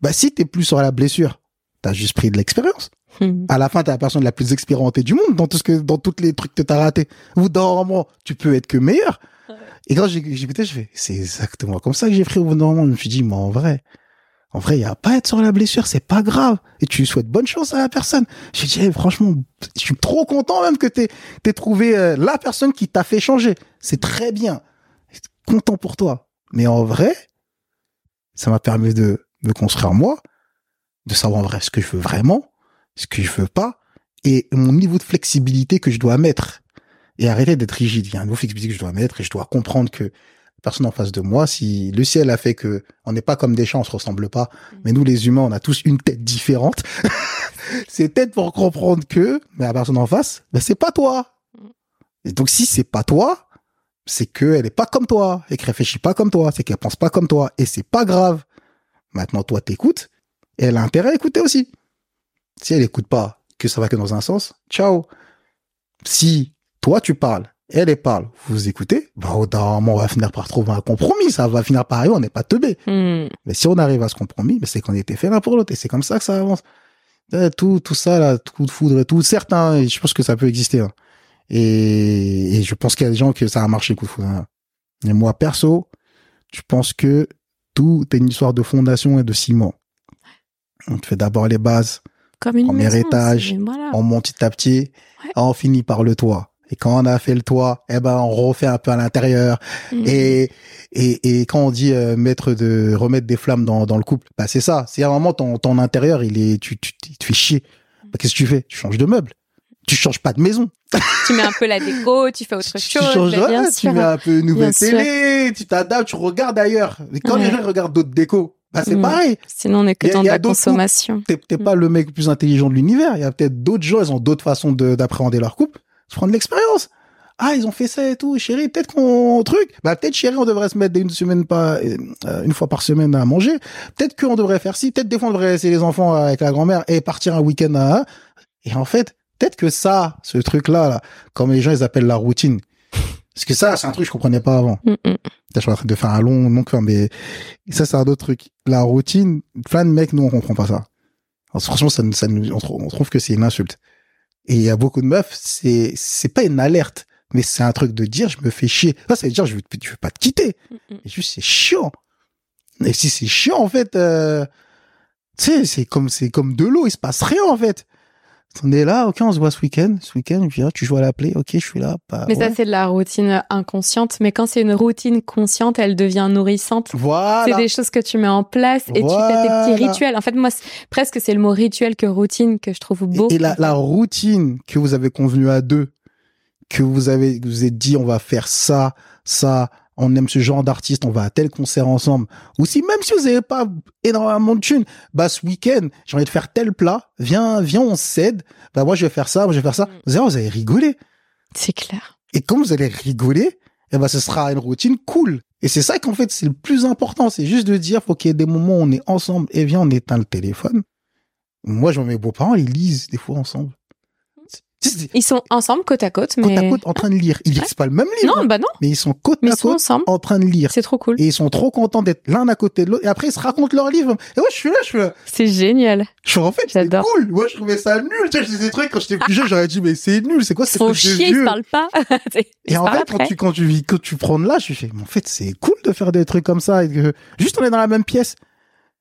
Bah, si t'es plus sur la blessure, t'as juste pris de l'expérience. Hmm. À la fin, t'es la personne la plus expérimentée du monde dans tout ce que, dans tous les trucs que t'as raté. Ou dans un moment, tu peux être que meilleur. Et quand j'ai écouté, je fais, c'est exactement comme ça que j'ai pris au bout d'un moment. Je me suis dit, mais en vrai, en vrai, il y a pas à être sur la blessure, c'est pas grave. Et tu souhaites bonne chance à la personne. Je dis, franchement, je suis trop content même que t'aies, t'aies trouvé euh, la personne qui t'a fait changer. C'est très bien. Content pour toi. Mais en vrai, ça m'a permis de me construire moi, de savoir en vrai ce que je veux vraiment, ce que je veux pas, et mon niveau de flexibilité que je dois mettre. Et arrêter d'être rigide. Il y a un niveau de flexibilité que je dois mettre et je dois comprendre que personne en face de moi. Si le ciel a fait que on n'est pas comme des chats, on se ressemble pas. Mm. Mais nous, les humains, on a tous une tête différente. c'est peut-être pour comprendre que, mais la personne en face, ben c'est pas toi. Mm. Et donc si c'est pas toi, c'est qu'elle est pas comme toi et qu'elle réfléchit pas comme toi, c'est qu'elle pense pas comme toi et c'est pas grave. Maintenant, toi, t'écoutes et elle a intérêt à écouter aussi. Si elle écoute pas, que ça va que dans un sens, ciao. Si toi tu parles elle, elle parle, vous écoutez, bah, au on va finir par trouver un compromis, ça va finir par arriver, on n'est pas teubé. Hmm. Mais si on arrive à ce compromis, c'est qu'on était fait l'un pour l'autre, et c'est comme ça que ça avance. Euh, tout, tout ça, là, tout de foudre, tout, certains, je pense que ça peut exister, hein. et, je pense qu'il y a des gens que ça a marché, coup de foudre. Hein. Et moi, perso, je pense que tout est une histoire de fondation et de ciment. On fait d'abord les bases, comme une premier étage, on monte petit à petit, on finit par le toit. Et quand on a fait le toit, eh ben on refait un peu à l'intérieur. Mhm. Et, et et quand on dit euh, mettre de remettre des flammes dans dans le couple, bah c'est ça. C'est à un moment ton ton intérieur il est tu tu, tu te fais chier. Bah, qu'est-ce que tu fais? Tu changes de meuble. Tu changes pas de maison. tu mets un peu la déco, tu fais autre chose. Tu changes, bien tu mets un peu une nouvelle télé, tu t'adaptes, tu regardes ailleurs. Et quand les gens regardent d'autres décos, bah c'est mm. pareil. Sinon, on est que dans la consommation. T'es mm. pas le mec le plus intelligent de l'univers. Il y a peut-être d'autres gens, ils ont d'autres façons d'appréhender leur couple. Se prendre l'expérience. Ah ils ont fait ça et tout. Chérie peut-être qu'on truc. Bah peut-être chérie on devrait se mettre une semaine pas euh, une fois par semaine à manger. Peut-être qu'on devrait faire ci. Peut-être des fois on devrait laisser les enfants avec la grand-mère et partir un week-end à et en fait peut-être que ça ce truc là, là comme les gens ils appellent la routine. Parce que ça c'est un truc que je comprenais pas avant. Mm, mm. je suis en train de faire un long long mais ça c'est un autre truc. La routine plein de mecs nous on comprend pas ça. Franchement ça, ça on trouve que c'est une insulte et il y a beaucoup de meufs c'est c'est pas une alerte mais c'est un truc de dire je me fais chier. Ça, ça veut dire je veux, je veux pas te quitter. Mm. juste c'est chiant. Et si c'est chiant en fait, euh, tu sais, c'est comme c'est comme de l'eau, il se passe rien en fait on est là, ok, on se voit ce week-end. Ce week-end, viens, tu joues à la play, ok, je suis là. Bah, mais ça, c'est de la routine inconsciente. Mais quand c'est une routine consciente, elle devient nourrissante. Voilà. C'est des choses que tu mets en place et tu fais tes petits rituels. En fait, moi, presque c'est le mot rituel que routine que je trouve beau. Et, la, la routine que vous avez convenu à deux, que vous avez, vous êtes dit, on va faire ça, ça, on aime ce genre d'artiste, on va à tel concert ensemble. Ou si même si vous n'avez pas énormément de thunes, bah ce week-end, j'ai envie de faire tel plat, viens, viens, on cède. Bah moi je vais faire ça, moi je vais faire ça. Mm. Vous allez, vous allez rigoler. C'est clair. Et comme vous allez rigoler, eh ben ce sera une routine cool. Et c'est ça qu'en fait c'est le plus important, c'est juste de dire faut qu'il y ait des moments où on est ensemble et viens on éteint le téléphone. Moi je mes beaux-parents ils lisent des fois ensemble. Ils sont ensemble côte à côte, mais côte à côte en train de lire. Ils lisent pas le même livre. Non, bah non. Mais ils sont côte à côte ensemble. en train de lire. C'est trop cool. Et ils sont trop contents d'être l'un à côté de l'autre. Et après ils se racontent leur livre. Et moi je suis là, je suis là. C'est génial. Je suis en fait, c'est cool. Moi je trouvais ça nul. Tu sais, je des trucs quand j'étais plus jeune, j'aurais dit mais c'est nul. C'est quoi c'est Son chier, ils parlent pas. et en fait quand tu quand tu vis quand tu prends de là, je fais mais en fait c'est cool de faire des trucs comme ça et que juste on est dans la même pièce.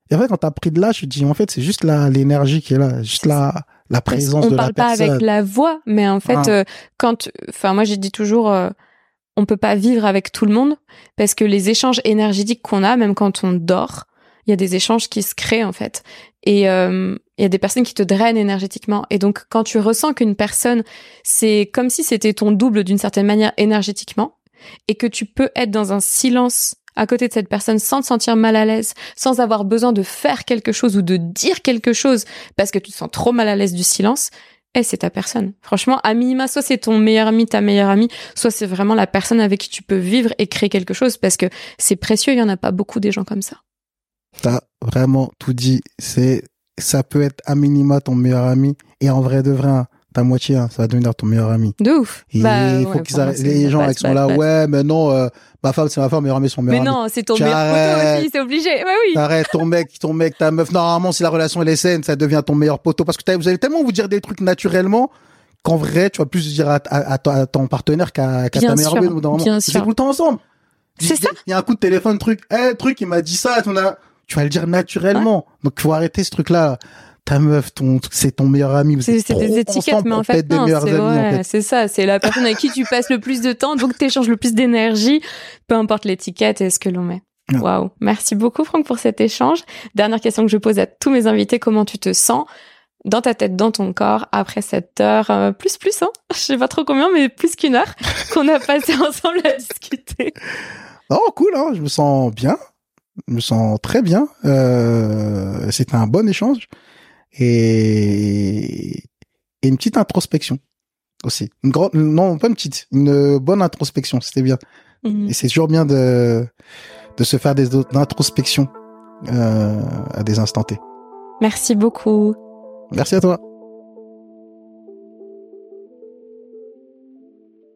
Et en fait quand t'as pris de là, je dis en fait c'est juste l'énergie qui est là, juste là la présence on de parle pas avec la voix, mais en fait, ah. euh, quand, enfin, moi j'ai dit toujours, euh, on peut pas vivre avec tout le monde parce que les échanges énergétiques qu'on a, même quand on dort, il y a des échanges qui se créent en fait. Et euh, il y a des personnes qui te drainent énergétiquement. Et donc, quand tu ressens qu'une personne, c'est comme si c'était ton double d'une certaine manière énergétiquement, et que tu peux être dans un silence à côté de cette personne sans te sentir mal à l'aise, sans avoir besoin de faire quelque chose ou de dire quelque chose parce que tu te sens trop mal à l'aise du silence, eh, c'est ta personne. Franchement, à minima, soit c'est ton meilleur ami, ta meilleure amie, soit c'est vraiment la personne avec qui tu peux vivre et créer quelque chose parce que c'est précieux, il y en a pas beaucoup des gens comme ça. T'as vraiment tout dit. C'est, ça peut être à minima ton meilleur ami et en vrai de vrai, hein, ta moitié, hein, ça va devenir ton meilleur ami. De ouf. Bah, il faut qu'ils les gens qui sont là, ouais, mais non, euh, ma femme c'est ma femme, meilleur ami son meilleur mais ami. Mais non, c'est ton meilleur poteau aussi, c'est obligé. Ouais, oui. Arrête, ton mec, ton mec, ta meuf. Normalement, si la relation elle est saine, ça devient ton meilleur poteau parce que vous allez tellement vous dire des trucs naturellement qu'en vrai, tu vas plus dire à, à, ton partenaire qu'à ta meilleure amie. Bien sûr. tout le temps ensemble. C'est ça. Il y a un coup de téléphone, truc, eh, truc, il m'a dit ça, tu vas le dire naturellement. Donc, faut arrêter ce truc-là ta meuf, ton, c'est ton meilleur ami. C'est des étiquettes, mais en fait, non, c'est ça. C'est la personne avec qui tu passes le plus de temps, donc tu échanges le plus d'énergie, peu importe l'étiquette et ce que l'on met. Waouh. Merci beaucoup, Franck, pour cet échange. Dernière question que je pose à tous mes invités. Comment tu te sens dans ta tête, dans ton corps, après cette heure, euh, plus, plus, hein? Je sais pas trop combien, mais plus qu'une heure qu'on a passé ensemble à discuter. Oh, cool, hein. Je me sens bien. Je me sens très bien. Euh, c'était un bon échange et, et une petite introspection aussi. Une grande, non, pas une petite, une bonne introspection, c'était bien. Mhm. Et c'est toujours bien de, de se faire des introspections euh, à des instants T. Merci beaucoup. Merci à toi.